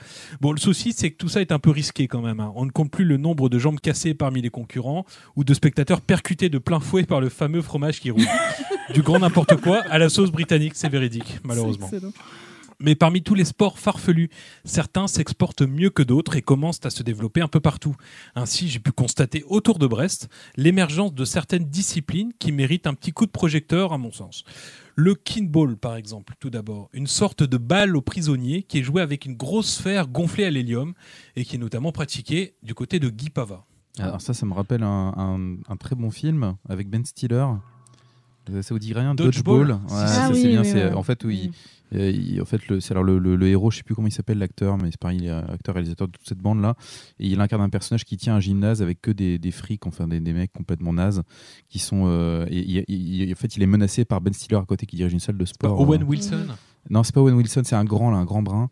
Bon, le souci, c'est que tout ça est un peu risqué quand même. hein. On ne compte plus le nombre de jambes cassées parmi les concurrents ou de spectateurs percutés de plein fouet par le fameux fromage qui roule. du grand n'importe quoi à la sauce britannique, c'est véridique, malheureusement. Mais parmi tous les sports farfelus, certains s'exportent mieux que d'autres et commencent à se développer un peu partout. Ainsi, j'ai pu constater autour de Brest l'émergence de certaines disciplines qui méritent un petit coup de projecteur à mon sens. Le kinball, par exemple, tout d'abord, une sorte de balle aux prisonniers qui est jouée avec une grosse sphère gonflée à l'hélium et qui est notamment pratiquée du côté de Guy Pava. Alors ça, ça me rappelle un très bon film avec Ben Stiller. Euh, Ça vous dit rien Dodgeball Dodgeball. Ouais, Ah ça, oui, c'est bien. oui, c'est ouais. en fait où il, Mm. euh, il- en fait le, c'est alors le, le- le héros, je sais plus comment il s'appelle l'acteur, mais c'est pareil, il est acteur réalisateur de toute cette bande là. Et il incarne un personnage qui tient un gymnase avec que des, des frics, enfin des, des mecs complètement nazes, qui sont. euh, et, il- il- en fait, il est menacé par Ben Stiller à côté qui dirige une salle de sport. Owen euh, Wilson. non, c'est pas Owen Wilson, c'est un grand, là, un grand brun.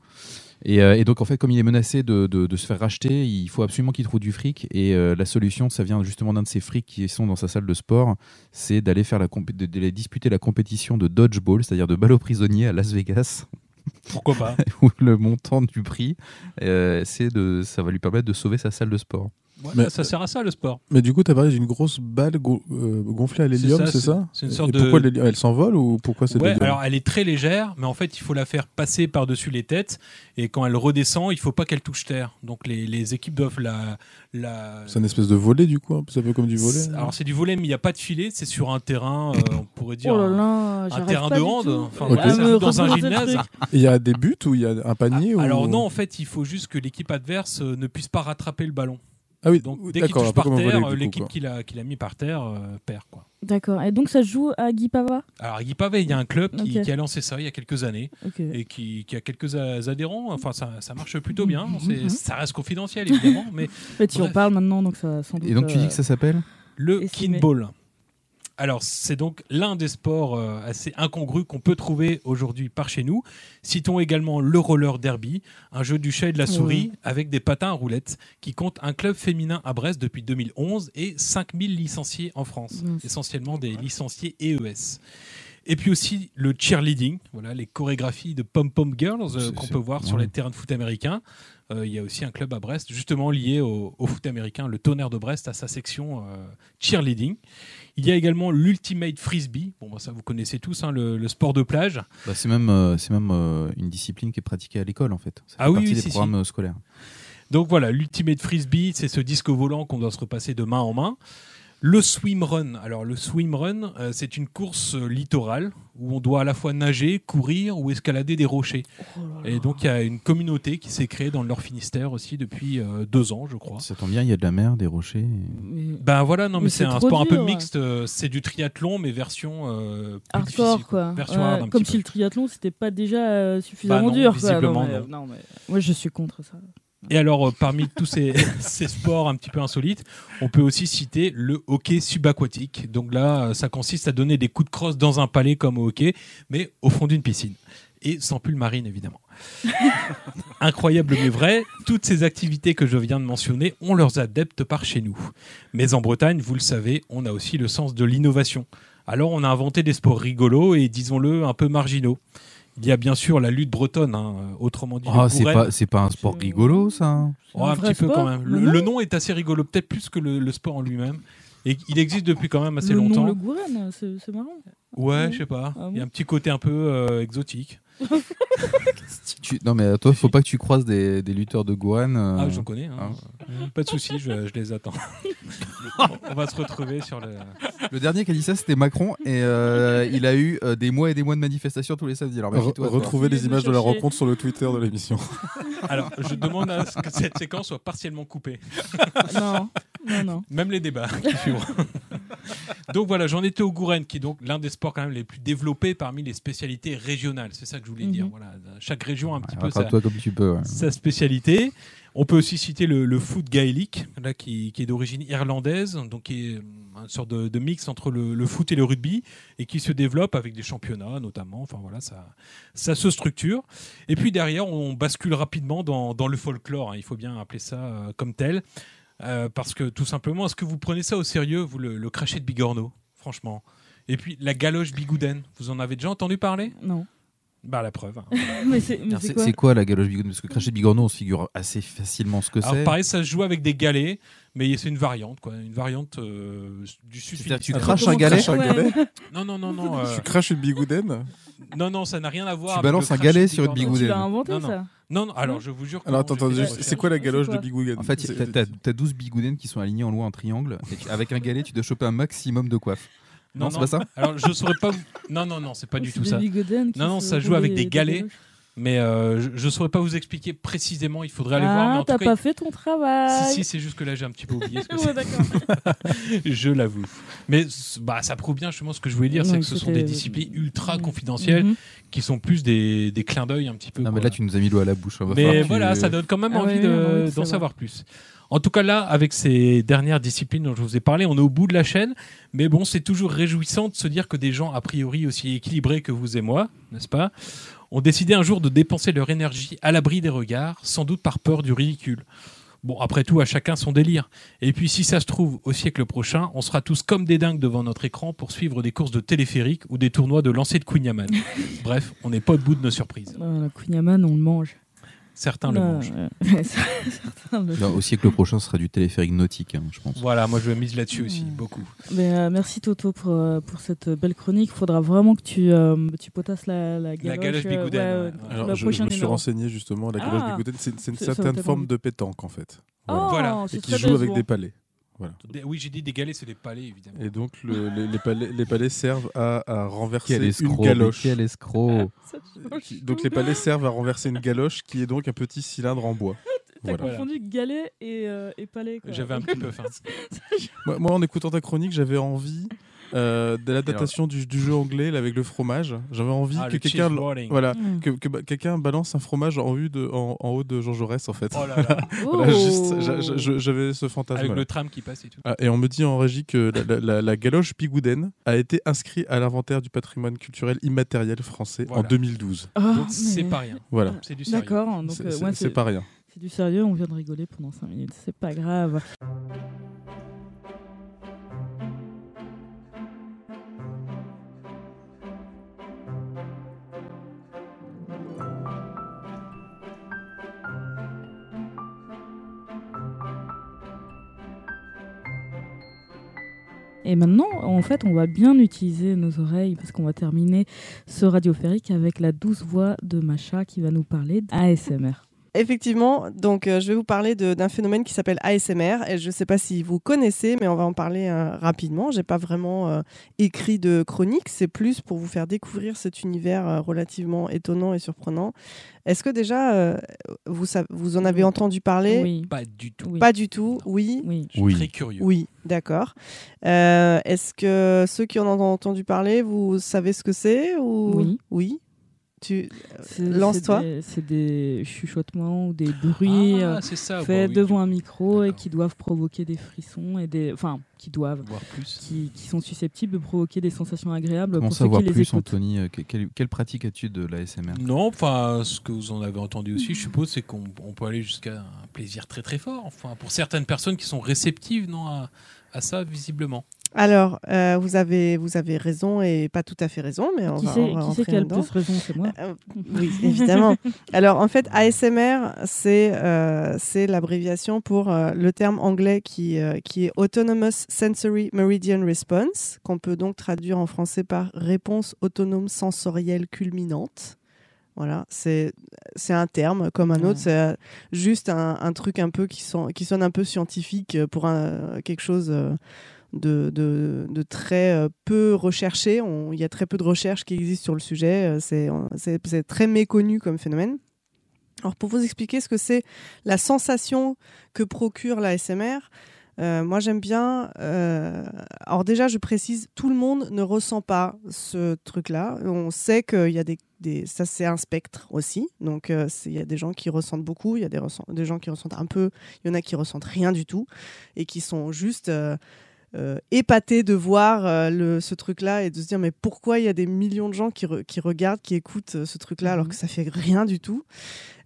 Et, euh, et donc, en fait, comme il est menacé de, de- de se faire racheter, il faut absolument qu'il trouve du fric. Et euh, la solution, ça vient justement d'un de ces frics qui sont dans sa salle de sport, c'est d'aller faire la d'aller disputer la compétition de dodgeball, c'est-à-dire de balle aux prisonniers à Las Vegas, Pourquoi pas où le montant du prix, euh, c'est de, ça va lui permettre de sauver sa salle de sport. Ouais, Mais- ça, sert à ça le sport. Mais du coup, tu as parlé d'une grosse balle go- euh, gonflée à l'hélium, c'est ça c'est une sorte Et de- Pourquoi l'hélium Elle s'envole ou pourquoi c'est de Ouais, l'hélium alors elle est très légère, mais en fait, il faut la faire passer par-dessus les têtes. Et quand elle redescend, il faut pas qu'elle touche terre. Donc les, les équipes doivent la. la... C'est une espèce de volet du coup, un peu- c'est un peu comme du volet. Alors c'est du volet, mais il n'y a pas de filet. C'est sur un terrain, euh, on pourrait dire. Oh là un- là, un terrain de hand, enfin, dans un gymnase. Il y a des buts ou il y a un panier ou... Ah, Alors non, en fait, il faut juste que l'équipe adverse euh, ne puisse pas rattraper le ballon. Ah oui, Donc dès qu'il touche un peu par terre, euh, l'équipe quoi. qui l'a qui l'a mis par terre euh, perd quoi. D'accord. Et donc, ça se joue à Guy Pava Alors Guy Pavé, il y a un club qui, a lancé ça il y a quelques années et qui, qui a quelques a- adhérents. Enfin, ça, ça marche plutôt bien. Mhm. C'est- Ça reste confidentiel évidemment, mais En fait, tu en parles maintenant, donc ça va sans doute. Et donc, tu dis euh, que ça s'appelle? Le kinball. Alors, c'est donc l'un des sports euh, assez incongrus qu'on peut trouver aujourd'hui par chez nous. Citons également le roller derby, un jeu du chat et de la souris avec des patins à roulettes, qui compte un club féminin à Brest depuis 2011 et 5000 licenciés en France, essentiellement des licenciés EES. Et puis aussi le cheerleading, voilà, les chorégraphies de pom-pom girls euh, qu'on peut voir sur les terrains de foot américains. Euh, Il y a aussi un club à Brest, justement lié au, au foot américain, le Tonnerre de Brest, à sa section euh, cheerleading. Il y a également l'Ultimate Frisbee. Bon, bah, ça vous connaissez tous, hein, le, le sport de plage. Bah, c'est même, euh, c'est même une discipline qui est pratiquée à l'école en fait. Ça Ah fait oui, partie oui, des si, programmes scolaires. Donc voilà, l'Ultimate Frisbee, c'est ce disque volant qu'on doit se repasser de main en main. Le swimrun, alors le swimrun, euh, c'est une course euh, littorale où on doit à la fois nager, courir ou escalader des rochers. Oh Et donc il y a une communauté qui s'est créée dans le Nord Finistère aussi depuis euh, deux ans, je crois. Ça tombe bien, il y a de la mer, des rochers. Ben voilà, non mais, Mais c'est c'est un trop sport un peu mixte. euh, c'est du triathlon mais version euh, plus hardcore difficile, quoi. Version Ouais, hard un comme petit si peu. le triathlon c'était pas déjà euh, suffisamment Bah non, dur. quoi. visiblement, non, mais, non. non, mais moi je suis contre ça. Et alors, euh, parmi tous ces, ces sports un petit peu insolites, on peut aussi citer le hockey subaquatique. Donc là, euh, ça consiste à donner des coups de crosse dans un palais comme au hockey, mais au fond d'une piscine. Et sans pull marine, évidemment. Incroyable mais vrai, toutes ces activités que je viens de mentionner ont leurs adeptes par chez nous. Mais en Bretagne, vous le savez, on a aussi le sens de l'innovation. Alors on a inventé des sports rigolos et disons-le un peu marginaux. Il y a bien sûr la lutte bretonne, hein, autrement dit. Ah, c'est pas, c'est pas un sport rigolo ça. Oh, un petit peu quand même. Le, nom est assez rigolo, peut-être plus que le, le sport en lui-même. Et il existe depuis quand même assez le longtemps. Nom, le Gouren, c'est marrant. Ouais, je sais pas. Ah Il y a un petit côté un peu euh, exotique. Tu- Non mais toi, faut pas que tu croises des, des lutteurs de Gohan. euh, Ah, j'en connais. hein. ah. Pas de souci, je, je les attends. On- va se retrouver sur le. Le dernier qui a dit ça, c'était Macron, et euh, il a eu euh, des mois et des mois de manifestations tous les samedis. Alors, Re- toi. Retrouvez les images de la rencontre sur le Twitter de l'émission. Alors, je demande à ce que cette séquence soit partiellement coupée. non, non, non. Même les débats qui suivront. donc voilà, j'en étais au Gouren, qui est donc l'un des sports quand même les plus développés parmi les spécialités régionales. C'est ça que je voulais dire. Mhm. Voilà, chaque région a un petit Ouais, peu sa, Rattrape-toi comme tu peux. ouais. sa spécialité. On peut aussi citer le, le foot gaélique, là, qui, qui est d'origine irlandaise, donc qui est euh, une sorte de, de mix entre le, le foot et le rugby, et qui se développe avec des championnats notamment. Enfin voilà, ça, ça se structure. Et puis derrière, on bascule rapidement dans, dans le folklore, hein, il faut bien appeler ça euh, comme tel. Euh, parce que tout simplement, est-ce que vous prenez ça au sérieux, vous, le, le crachet de Bigorneau, franchement? Et puis la galoche bigouden, vous en avez déjà entendu parler? Non. Bah la preuve. hein. mais c'est quoi? la galoche bigorneau Parce que cracher de bigorneau, on se figure assez facilement ce que Alors c'est. pareil, ça se joue avec des galets, mais c'est une variante, quoi, une variante euh, du que tu Finistère. craches un galet Un galet Non, non, non, non, euh, Tu craches une bigouden non, non, ça n'a rien à voir. Tu avec balances un crachet galet sur une bigorneau. Tu bigouden. l'as inventé Non, non. ça? Non, non, alors je vous jure. que Alors non, attends, attends, c'est quoi la galoche de quoi bigouden En fait, t'as- t'as t'as 12 bigoudens qui sont alignés en haut en triangle. Et tu- avec un galet, tu dois choper un maximum de coiffe. Non, c'est pas ça Alors je saurais pas. Non, non, non, c'est pas du tout ça. bigouden Non, non, ça joue avec des galets. Mais euh, je, je saurais pas vous expliquer précisément. Il faudrait aller voir. Mais Ah, t'as pas fait ton travail. Si, si, c'est juste que là j'ai un petit peu oublié ce que Ouais, je l'avoue. Mais bah, ça prouve bien justement ce que je voulais dire, c'est que ce sont des disciplines ultra Ouais. confidentielles Mhm. qui sont plus des, des clins d'œil un petit peu. Non, mais là, tu nous as mis l'eau à la bouche. Mais voilà, tu- ça donne quand même Ah envie ouais, d'en de savoir. savoir plus. En tout cas, là, avec ces dernières disciplines dont je vous ai parlé, on est au bout de la chaîne. Mais bon, c'est toujours réjouissant de se dire que des gens, a priori aussi équilibrés que vous et moi, n'est-ce pas, ont décidé un jour de dépenser leur énergie à l'abri des regards, sans doute par peur du ridicule. Bon, après tout, à chacun son délire. Et puis, si ça se trouve, au siècle prochain, on sera tous comme des dingues devant notre écran pour suivre des courses de téléphérique ou des tournois de lancer de Queen Yaman. Bref, on n'est pas au bout de nos surprises. La Queen Yaman, on le mange. Certains le Non, mangent. ouais. Certains le- Non, au siècle prochain, ce sera du téléphérique nautique, hein, je pense. Voilà, moi je mise là-dessus aussi, beaucoup. Mais, euh, merci Toto pour, euh, pour cette belle chronique. Il faudra vraiment que tu, euh, tu potasses la, la galoche. galoche euh, bigouden, ouais, Alors, le je, je me suis renseigné justement. La galoche Ah. bigouden, c'est une certaine forme de pétanque en fait. Oh, Voilà. c'est Et qui joue avec des palais. Des- Oui, j'ai dit des galets, c'est des palais, évidemment. Et donc le- les, les palais, les palais servent à, à renverser Quel une escroc, galoche. quel escroc. Donc les palais servent à renverser une galoche qui est donc un petit cylindre en bois. T'as Voilà. confondu galet et, euh, et palais. J'avais un petit peu faim. Moi, moi, en écoutant ta chronique, j'avais envie euh, de l'adaptation du, du jeu anglais là, avec le fromage. J'avais envie Ah, que quelqu'un voilà, Mm. que, que ba- quelqu'un balance un fromage en, vue de, en, en haut de Jean Jaurès en fait. Oh Voilà, j'avais ce fantasme. avec le tram qui passe et tout. Ah, et on me dit en régie que la, la- la- la galoche Pigouden a été inscrite à l'inventaire du patrimoine culturel immatériel français en Voilà. 2012. Oh, Donc c'est mais- pas rien. Voilà. C'est du sérieux. D'accord, donc C'est euh, c'est pas rien. c'est du sérieux, on vient de rigoler pendant 5 minutes, c'est pas grave. Et maintenant, en fait, on va bien utiliser nos oreilles parce qu'on va terminer ce radiophérique avec la douce voix de Macha qui va nous parler d'ASMR. Effectivement, donc euh, je vais vous parler d'un phénomène qui s'appelle ASMR et je ne sais pas si vous connaissez, mais on va en parler euh, rapidement. J'ai pas vraiment euh, écrit de chronique, c'est plus pour vous faire découvrir cet univers euh, relativement étonnant et surprenant. Est-ce que déjà euh, vous, vous en avez entendu parler? Oui, Pas du tout. oui, Pas du tout. Oui. oui. Je suis Oui. très curieux. Oui, d'accord. Euh, Est-ce que ceux qui en ont entendu parler, vous savez ce que c'est ou... Oui. Oui. Tu... Lance-toi. c'est des- chuchotements ou des bruits Ah, euh, ça. faits oui, devant un micro et qui doivent provoquer des frissons et des, enfin, qui doivent, Voir plus. qui, qui sont susceptibles de provoquer des sensations agréables Comment pour ceux savoir qui les plus, écoutent. Anthony Euh, que- quelle, quelle pratique as-tu de l'ASMR Non, enfin, ce que vous en avez entendu aussi, je suppose, c'est qu'on on peut aller jusqu'à un plaisir très très fort. Enfin, pour certaines personnes qui sont réceptives, non, à, à ça, visiblement. Alors, euh, vous, avez, vous avez raison et pas tout à fait raison, mais on Qui va, c'est on va qui, c'est qui a le plus raison C'est moi. Euh, oui, évidemment. Alors, en fait, ASMR, c'est euh, l'abréviation pour euh, le terme anglais qui, qui est Autonomous Sensory Meridian Response, qu'on peut donc traduire en français par réponse autonome sensorielle culminante. Voilà, c'est un terme comme un Ouais. autre, c'est juste un, un truc un peu qui, son- qui sonne un peu scientifique pour un, quelque chose de, très euh, peu recherché. Il y a très peu de recherches qui existent sur le sujet. euh, C'est c'est- très méconnu comme phénomène. Alors pour vous expliquer ce que c'est la sensation que procure la SMR, euh, moi j'aime bien. euh, alors déjà je précise, tout le monde ne ressent pas ce truc-là. On sait qu'il y a des, ça c'est un spectre aussi. Donc euh, il y a des gens qui ressentent beaucoup, il y a des, des gens qui ressentent un peu, il y en a qui ressentent rien du tout et qui sont juste euh, épatés de voir euh, le, ce truc-là et de se dire mais pourquoi il y a des millions de gens qui, re- qui regardent, qui écoutent euh, ce truc-là alors Mhm. que ça fait rien du tout?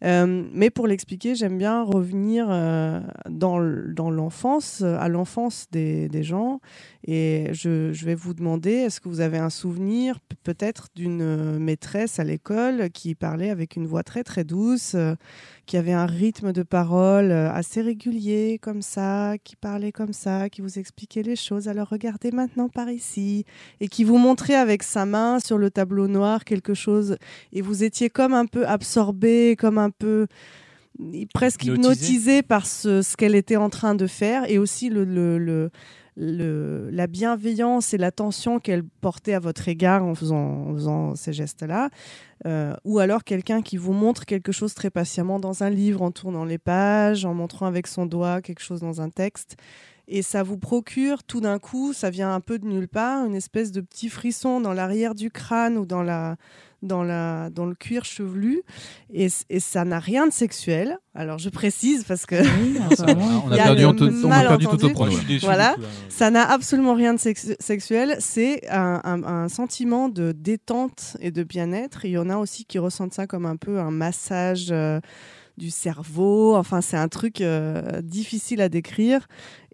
Euh, mais pour l'expliquer, j'aime bien revenir euh, dans, l'enfance, euh, à l'enfance des, gens. Et je, vais vous demander, est-ce que vous avez un souvenir peut-être d'une maîtresse à l'école qui parlait avec une voix très très douce, qui avait un rythme de parole assez régulier comme ça, qui parlait comme ça, qui vous expliquait les choses. Alors regardez maintenant par ici et qui vous montrait avec sa main sur le tableau noir quelque chose et vous étiez comme un peu absorbé, comme un peu presque Hypnotisé. hypnotisé par ce, ce qu'elle était en train de faire et aussi le, le, le- le- la bienveillance et l'attention qu'elle portait à votre égard en faisant, en faisant ces gestes-là. Euh, ou alors quelqu'un qui vous montre quelque chose très patiemment dans un livre, en tournant les pages, en montrant avec son doigt quelque chose dans un texte. Et ça vous procure tout d'un coup, ça vient un peu de nulle part, une espèce de petit frisson dans l'arrière du crâne ou dans, la, dans, la, dans le cuir chevelu. Et, ça n'a rien de sexuel. Alors je précise parce que Oui, On a perdu, on a perdu ouais. suis déçu. Voilà. du coup, là. ça n'a absolument rien de sex- sexuel. C'est un, un- un sentiment de détente et de bien-être. Il y en a aussi qui ressentent ça comme un peu un massage euh, du cerveau. Enfin, c'est un truc euh, difficile à décrire.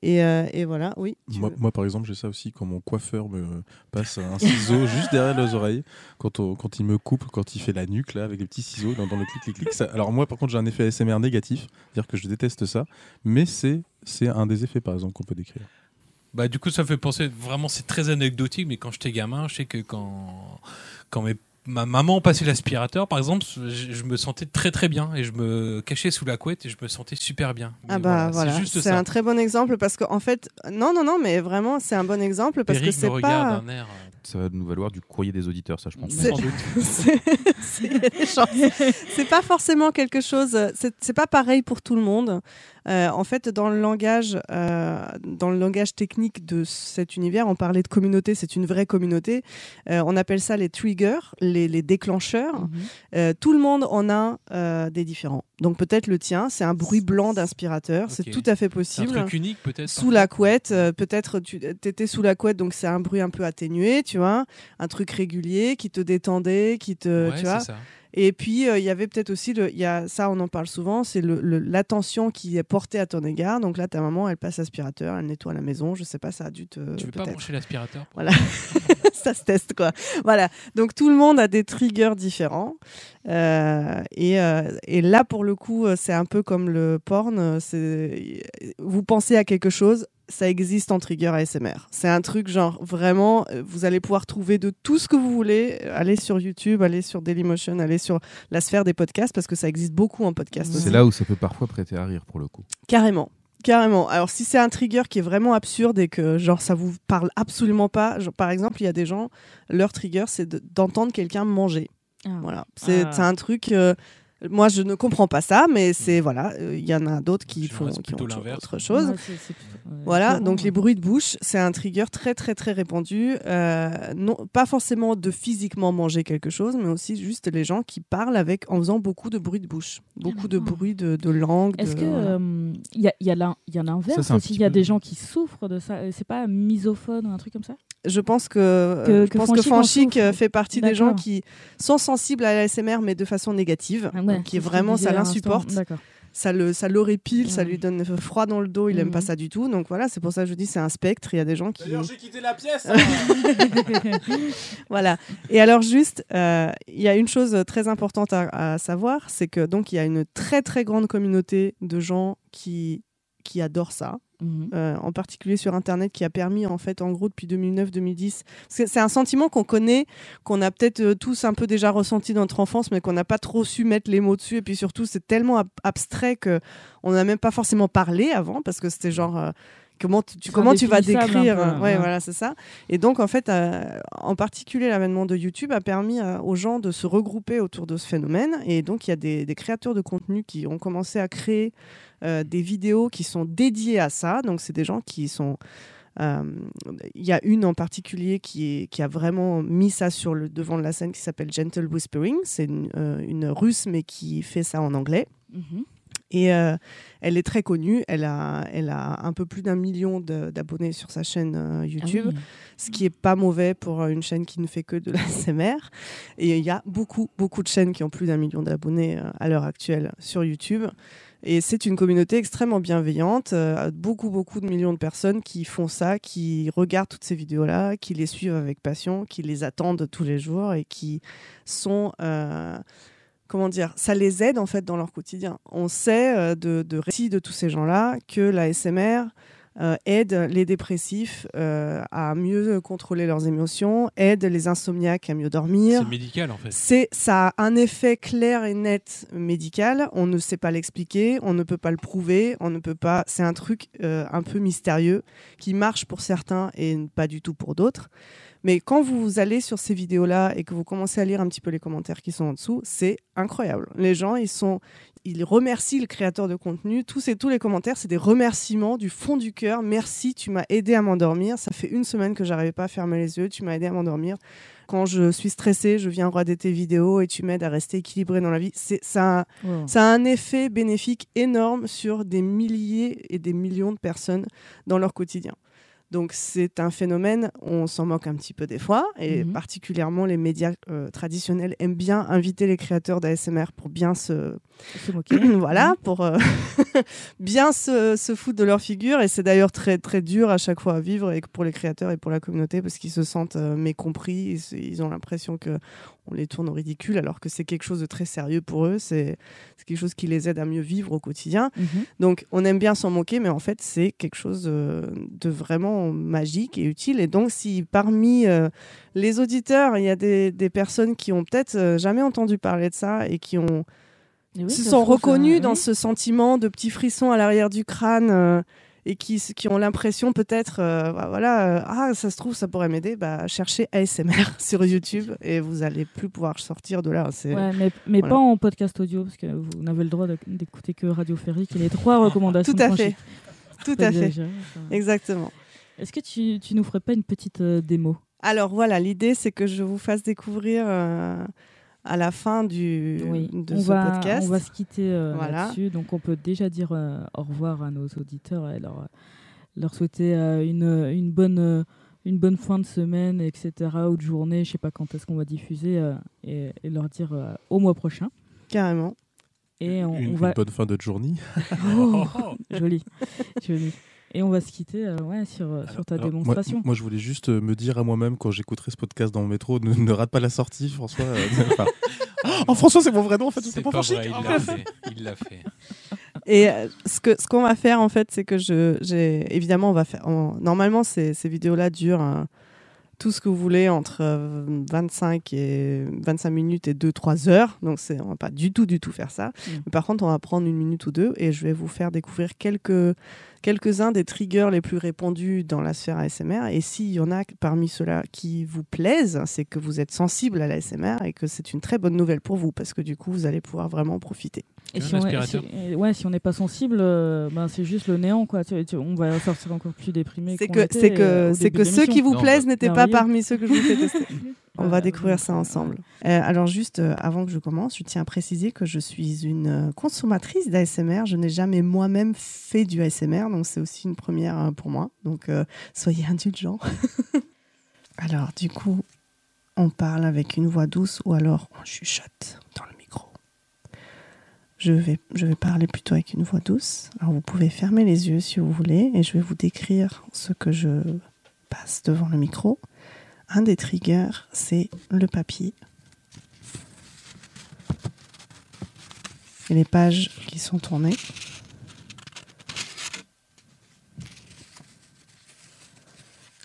Et, euh, et voilà, oui. Moi, par exemple, j'ai ça aussi quand mon coiffeur me passe un ciseau juste derrière les oreilles, quand, on- quand il me coupe, quand il fait la nuque là avec les petits ciseaux dans, dans le clic clic clic. ça- alors moi, par contre, j'ai un effet ASMR négatif, dire que je déteste ça, mais c'est c'est un des effets par exemple qu'on peut décrire. Bah, du coup, ça fait penser, vraiment, c'est très anecdotique, mais quand j'étais gamin, je sais que quand, quand mes- ma maman passait l'aspirateur, par exemple, je, je me sentais très très bien et je me cachais sous la couette et je me sentais super bien. Ah bah voilà, c'est juste c'est ça. un très bon exemple parce qu'en fait, non, non, non, mais vraiment, c'est un bon exemple parce Péric que c'est me regarde pas. d'un air. euh, ça va nous valoir du courrier des auditeurs, ça je pense. C'est- pas forcément quelque chose. C'est c'est pas pareil pour tout le monde. Euh, en fait, dans le langage, euh, dans le langage technique de cet univers, on parlait de communauté. C'est une vraie communauté. Euh, on appelle ça les triggers, les, les déclencheurs. Mhm. Tout le monde en a des différents. Donc peut-être le tien, c'est un bruit blanc d'aspirateur. C'est Ok. tout à fait C'est un possible. truc unique peut-être. Sous la couette, peut-être tu étais sous la couette, donc c'est un bruit un peu atténué, tu vois, un truc régulier qui te détendait, qui te, Ouais, tu vois. c'est ça. Et puis euh, il y avait peut-être aussi, le, il y a, ça on en parle souvent, c'est le- le- l'attention qui est portée à ton égard. Donc là ta maman, elle passe aspirateur, elle nettoie la maison, je sais pas, ça a dû te. Tu veux pas brancher l'aspirateur Voilà. ça se teste quoi. Voilà. Donc tout le monde a des triggers différents. Euh, et, euh, et là pour le coup, euh, c'est un peu comme le porn. euh, C'est vous pensez à quelque chose. Ça existe en trigger ASMR. C'est un truc genre vraiment, euh, vous allez pouvoir trouver de tout ce que vous voulez. Euh, Allez sur YouTube, allez sur Dailymotion, allez sur la sphère des podcasts parce que ça existe beaucoup en podcast C'est aussi. C'est là où ça peut parfois prêter à rire pour le coup. Carrément. Carrément. Alors, si c'est un trigger qui est vraiment absurde et que, genre, ça vous parle absolument pas, genre, par exemple, il y a des gens, leur trigger, c'est de- d'entendre quelqu'un manger. Ah. Voilà. C'est Ah. c'est un truc. euh, moi, je ne comprends pas ça, mais c'est. Voilà. euh, Il y en a d'autres qui font qui ont autre- chose. Ouais, c'est- c'est plutôt- ouais, Voilà, donc les ouais. bruits de bouche, c'est un trigger très très très répandu. euh, non, pas forcément de physiquement manger quelque chose, mais aussi juste les gens qui parlent avec en faisant beaucoup de bruits de bouche, beaucoup de Ah. bruits de, de langue. Est-ce de- que voilà. euh, il y a, il y a l'inverse aussi Il y a peu- des gens qui souffrent de ça. Euh, C'est pas misophone ou un truc comme ça? Je pense que, euh, Que- je que pense que Fanchic en Fanchic souffre. euh, fait partie des gens qui sont sensibles à l'ASMR mais de façon négative, Ah ouais, qui est vraiment ça l'insupporte, ça le ça l'horripile, ça Ouais. lui donne froid dans le dos, il aime Mhm. pas ça du tout. Donc voilà, c'est pour ça que je dis c'est un spectre. Il y a des gens qui j'ai quitté la pièce. voilà. Et alors juste, euh, il y a une chose très importante à, à savoir, c'est que donc il y a une très très grande communauté de gens qui qui adorent ça, Mhm. euh, en particulier sur Internet, qui a permis en fait en gros depuis 2009-2010. parce que C'est un sentiment qu'on connaît, qu'on a peut-être euh, tous un peu déjà ressenti dans notre enfance, mais qu'on n'a pas trop su mettre les mots dessus. Et puis surtout, c'est tellement ab- abstrait que on n'a même pas forcément parlé avant, parce que c'était genre euh, comment tu, comment tu vas décrire peu, ouais, ouais. voilà, c'est ça. Et donc, en fait, euh, en particulier, l'avènement de YouTube a permis euh, aux gens de se regrouper autour de ce phénomène. Et donc, il y a des, des créateurs de contenu qui ont commencé à créer euh, des vidéos qui sont dédiées à ça. Donc, c'est des gens qui sont. euh, Il y a une en particulier qui, est, qui a vraiment mis ça sur le devant de la scène qui s'appelle Gentle Whispering. C'est une, euh, une russe, mais qui fait ça en anglais. Mhm. Et euh, elle est très connue. Elle a, elle a un peu plus d'un million d'abonnés sur sa chaîne euh, Ah YouTube oui. ce qui est pas mauvais pour euh, une chaîne qui ne fait que de la SMR. Et il y a beaucoup, beaucoup de chaînes qui ont plus d'un million d'abonnés euh, à l'heure actuelle sur YouTube. Et c'est une communauté extrêmement bienveillante, euh, beaucoup, beaucoup de millions de personnes qui font ça, qui regardent toutes ces vidéos-là, qui les suivent avec passion, qui les attendent tous les jours et qui sont... Comment dire Ça les aide en fait dans leur quotidien. On sait euh, de, de récits de tous ces gens-là que la SMR euh, aide les dépressifs euh, à mieux contrôler leurs émotions, aide les insomniaques à mieux dormir. C'est médical en fait. C'est, ça a un effet clair et net médical. On ne sait pas l'expliquer, on ne peut pas le prouver, on ne peut pas. C'est un truc euh, un peu mystérieux qui marche pour certains et pas du tout pour d'autres. Mais quand vous allez sur ces vidéos-là et que vous commencez à lire un petit peu les commentaires qui sont en dessous, c'est incroyable. Les gens, ils sont, ils remercient le créateur de contenu. Tous et tous les commentaires, c'est des remerciements du fond du cœur. Merci, tu m'as aidé à m'endormir. Ça fait une semaine que j'arrivais pas à fermer les yeux. Tu m'as aidé à m'endormir. Quand je suis stressée, je viens regarder tes vidéos et tu m'aides à rester équilibré dans la vie. C'est ça. Wow. ça a un effet bénéfique énorme sur des milliers et des millions de personnes dans leur quotidien. Donc c'est un phénomène, on s'en moque un petit peu des fois, et Mhm. particulièrement les médias euh, traditionnels aiment bien inviter les créateurs d'ASMR pour bien se, Se moquer. voilà, pour euh, bien se, se foutre de leur figure. Et c'est d'ailleurs très très dur à chaque fois à vivre et pour les créateurs et pour la communauté parce qu'ils se sentent euh, mécompris. Ils, ont l'impression que on les tourne au ridicule alors que c'est quelque chose de très sérieux pour eux. C'est quelque chose qui les aide à mieux vivre au quotidien. Mhm. Donc on aime bien s'en moquer, mais en fait c'est quelque chose euh, de vraiment magique et utile. Et donc si parmi euh, les auditeurs, il y a des, des personnes qui ont peut-être jamais entendu parler de ça et qui ont oui, se sont reconnus dans oui. ce sentiment de petits frissons à l'arrière du crâne euh, et qui, qui ont l'impression peut-être, euh, bah, voilà, euh, ah, ça se trouve, ça pourrait m'aider, bah, cherchez ASMR sur YouTube et vous allez plus pouvoir sortir de là. C'est... Ouais, mais mais voilà. pas en podcast audio, parce que vous n'avez le droit d'écouter que Radio Férique et les trois recommandations. Tout à fait. Tout à fait. Exactement. Est-ce que tu, tu nous ferais pas une petite démo? Alors voilà, l'idée, c'est que je vous fasse découvrir à la fin du, Oui, de on ce va, podcast. On va se quitter euh, Voilà. là-dessus. Donc, on peut déjà dire euh, au revoir à nos auditeurs et leur, leur souhaiter euh, une, une, bonne, euh, une bonne fin de semaine, etc. ou de journée. Je sais pas quand est-ce qu'on va diffuser euh, et, et leur dire euh, au mois prochain. Carrément. Et on, une, on une va. bonne fin de journée. Oh, joli, joli. Et on va se quitter euh, ouais, sur, euh, sur ta Alors, démonstration. Moi, je voulais juste euh, me dire à moi-même quand j'écouterai ce podcast dans le métro, ne, ne rate pas la sortie, François. euh, enfin, Oh, François, c'est mon vrai nom en fait, C'est pas pas vrai, il l'a fait. Il l'a fait. Et euh, ce que ce qu'on va faire en fait, c'est que je j'ai évidemment on va faire on- normalement ces, ces vidéos là durent euh, tout ce que vous voulez entre euh, 25 et 25 minutes et 2 3 heures. Donc c'est on va pas du tout du tout faire ça. Mm. Mais par contre, on va prendre une minute ou deux et je vais vous faire découvrir quelques quelques-uns des triggers les plus répandus dans la sphère ASMR. Et s'il y en a parmi ceux-là qui vous plaisent, c'est que vous êtes sensible à l'ASMR et que c'est une très bonne nouvelle pour vous parce que du coup, vous allez pouvoir vraiment en profiter. Et Un si on, est- aspirateur. si- ouais, si on n'est pas sensible, euh, ben c'est juste le néant, quoi. Tu- tu- on va sortir encore plus déprimé. C'est que, était, c'est euh, que, au c'est que ceux qui vous Non, plaisent bah, n'étaient pas parmi ceux que je vous fais tester. On va Euh, découvrir ça euh, ensemble. Euh, alors juste euh, avant que je commence, je tiens à préciser que je suis une euh, consommatrice d'ASMR. Je n'ai jamais moi-même fait du ASMR, donc c'est aussi une première euh, pour moi. Donc euh, soyez indulgents. alors du coup, on parle avec une voix douce ou alors on chuchote dans le. Je vais, parler plutôt avec une voix douce. Alors vous pouvez fermer les yeux si vous voulez et je vais vous décrire ce que je passe devant le micro. Un des triggers, c'est le papier. Et les pages qui sont tournées.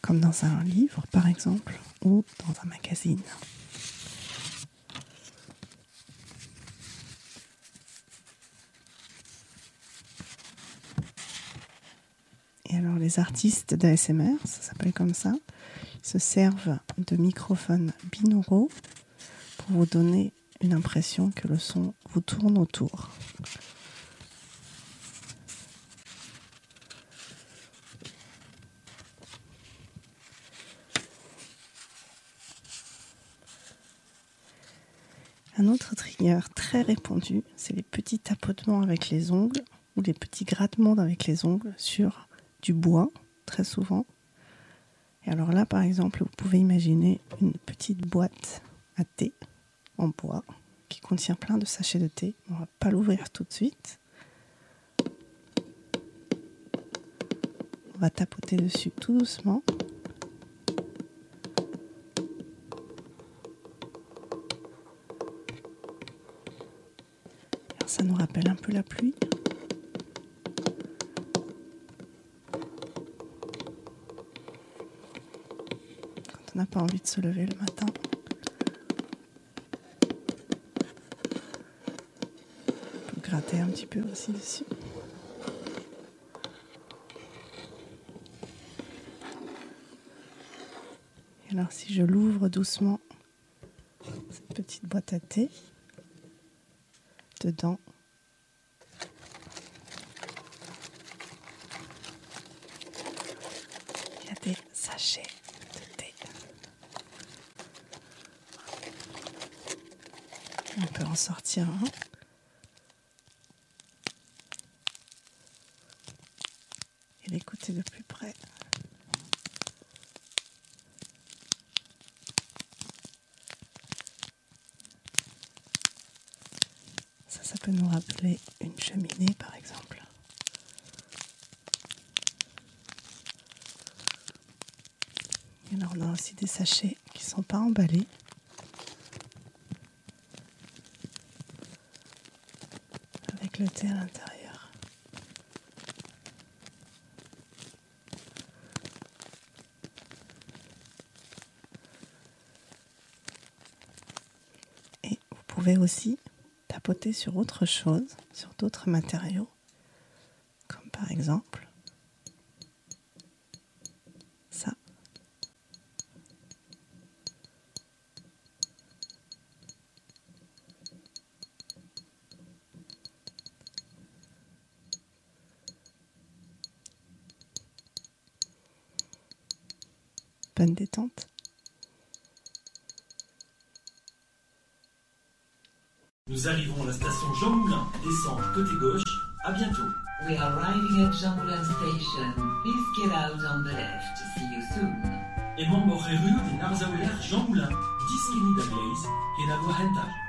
Comme dans un livre, par exemple, ou dans un magazine. Et alors les artistes d'ASMR, ça s'appelle comme ça, se servent de microphones binauraux pour vous donner une impression que le son vous tourne autour. Un autre trigger très répandu, c'est les petits tapotements avec les ongles ou les petits grattements avec les ongles sur du bois, très souvent. Et alors là, par exemple, vous pouvez imaginer une petite boîte à thé en bois qui contient plein de sachets de thé. On va pas l'ouvrir tout de suite. On va tapoter dessus tout doucement. Ça nous rappelle un peu la pluie. N'a pas envie de se lever le matin. On peut gratter un petit peu aussi dessus. Et alors si je l'ouvre doucement, cette petite boîte à thé, dedans, il y a des sachets de thé. On un. Et l'écouter de plus près. Ça, ça peut nous rappeler une cheminée, par exemple. Et là, on a aussi des sachets qui ne sont pas emballés. À l'intérieur. Et vous pouvez aussi tapoter sur autre chose, sur d'autres matériaux, comme par exemple Bonne détente. Nous arrivons à la station Jean Moulin, descente côté gauche, à bientôt. We are arriving at Jean Moulin Station. Please get out on the left. See you soon. Hemos morreru de Narzauler Jean Moulin, 10 km da Gleis, que na Hentai.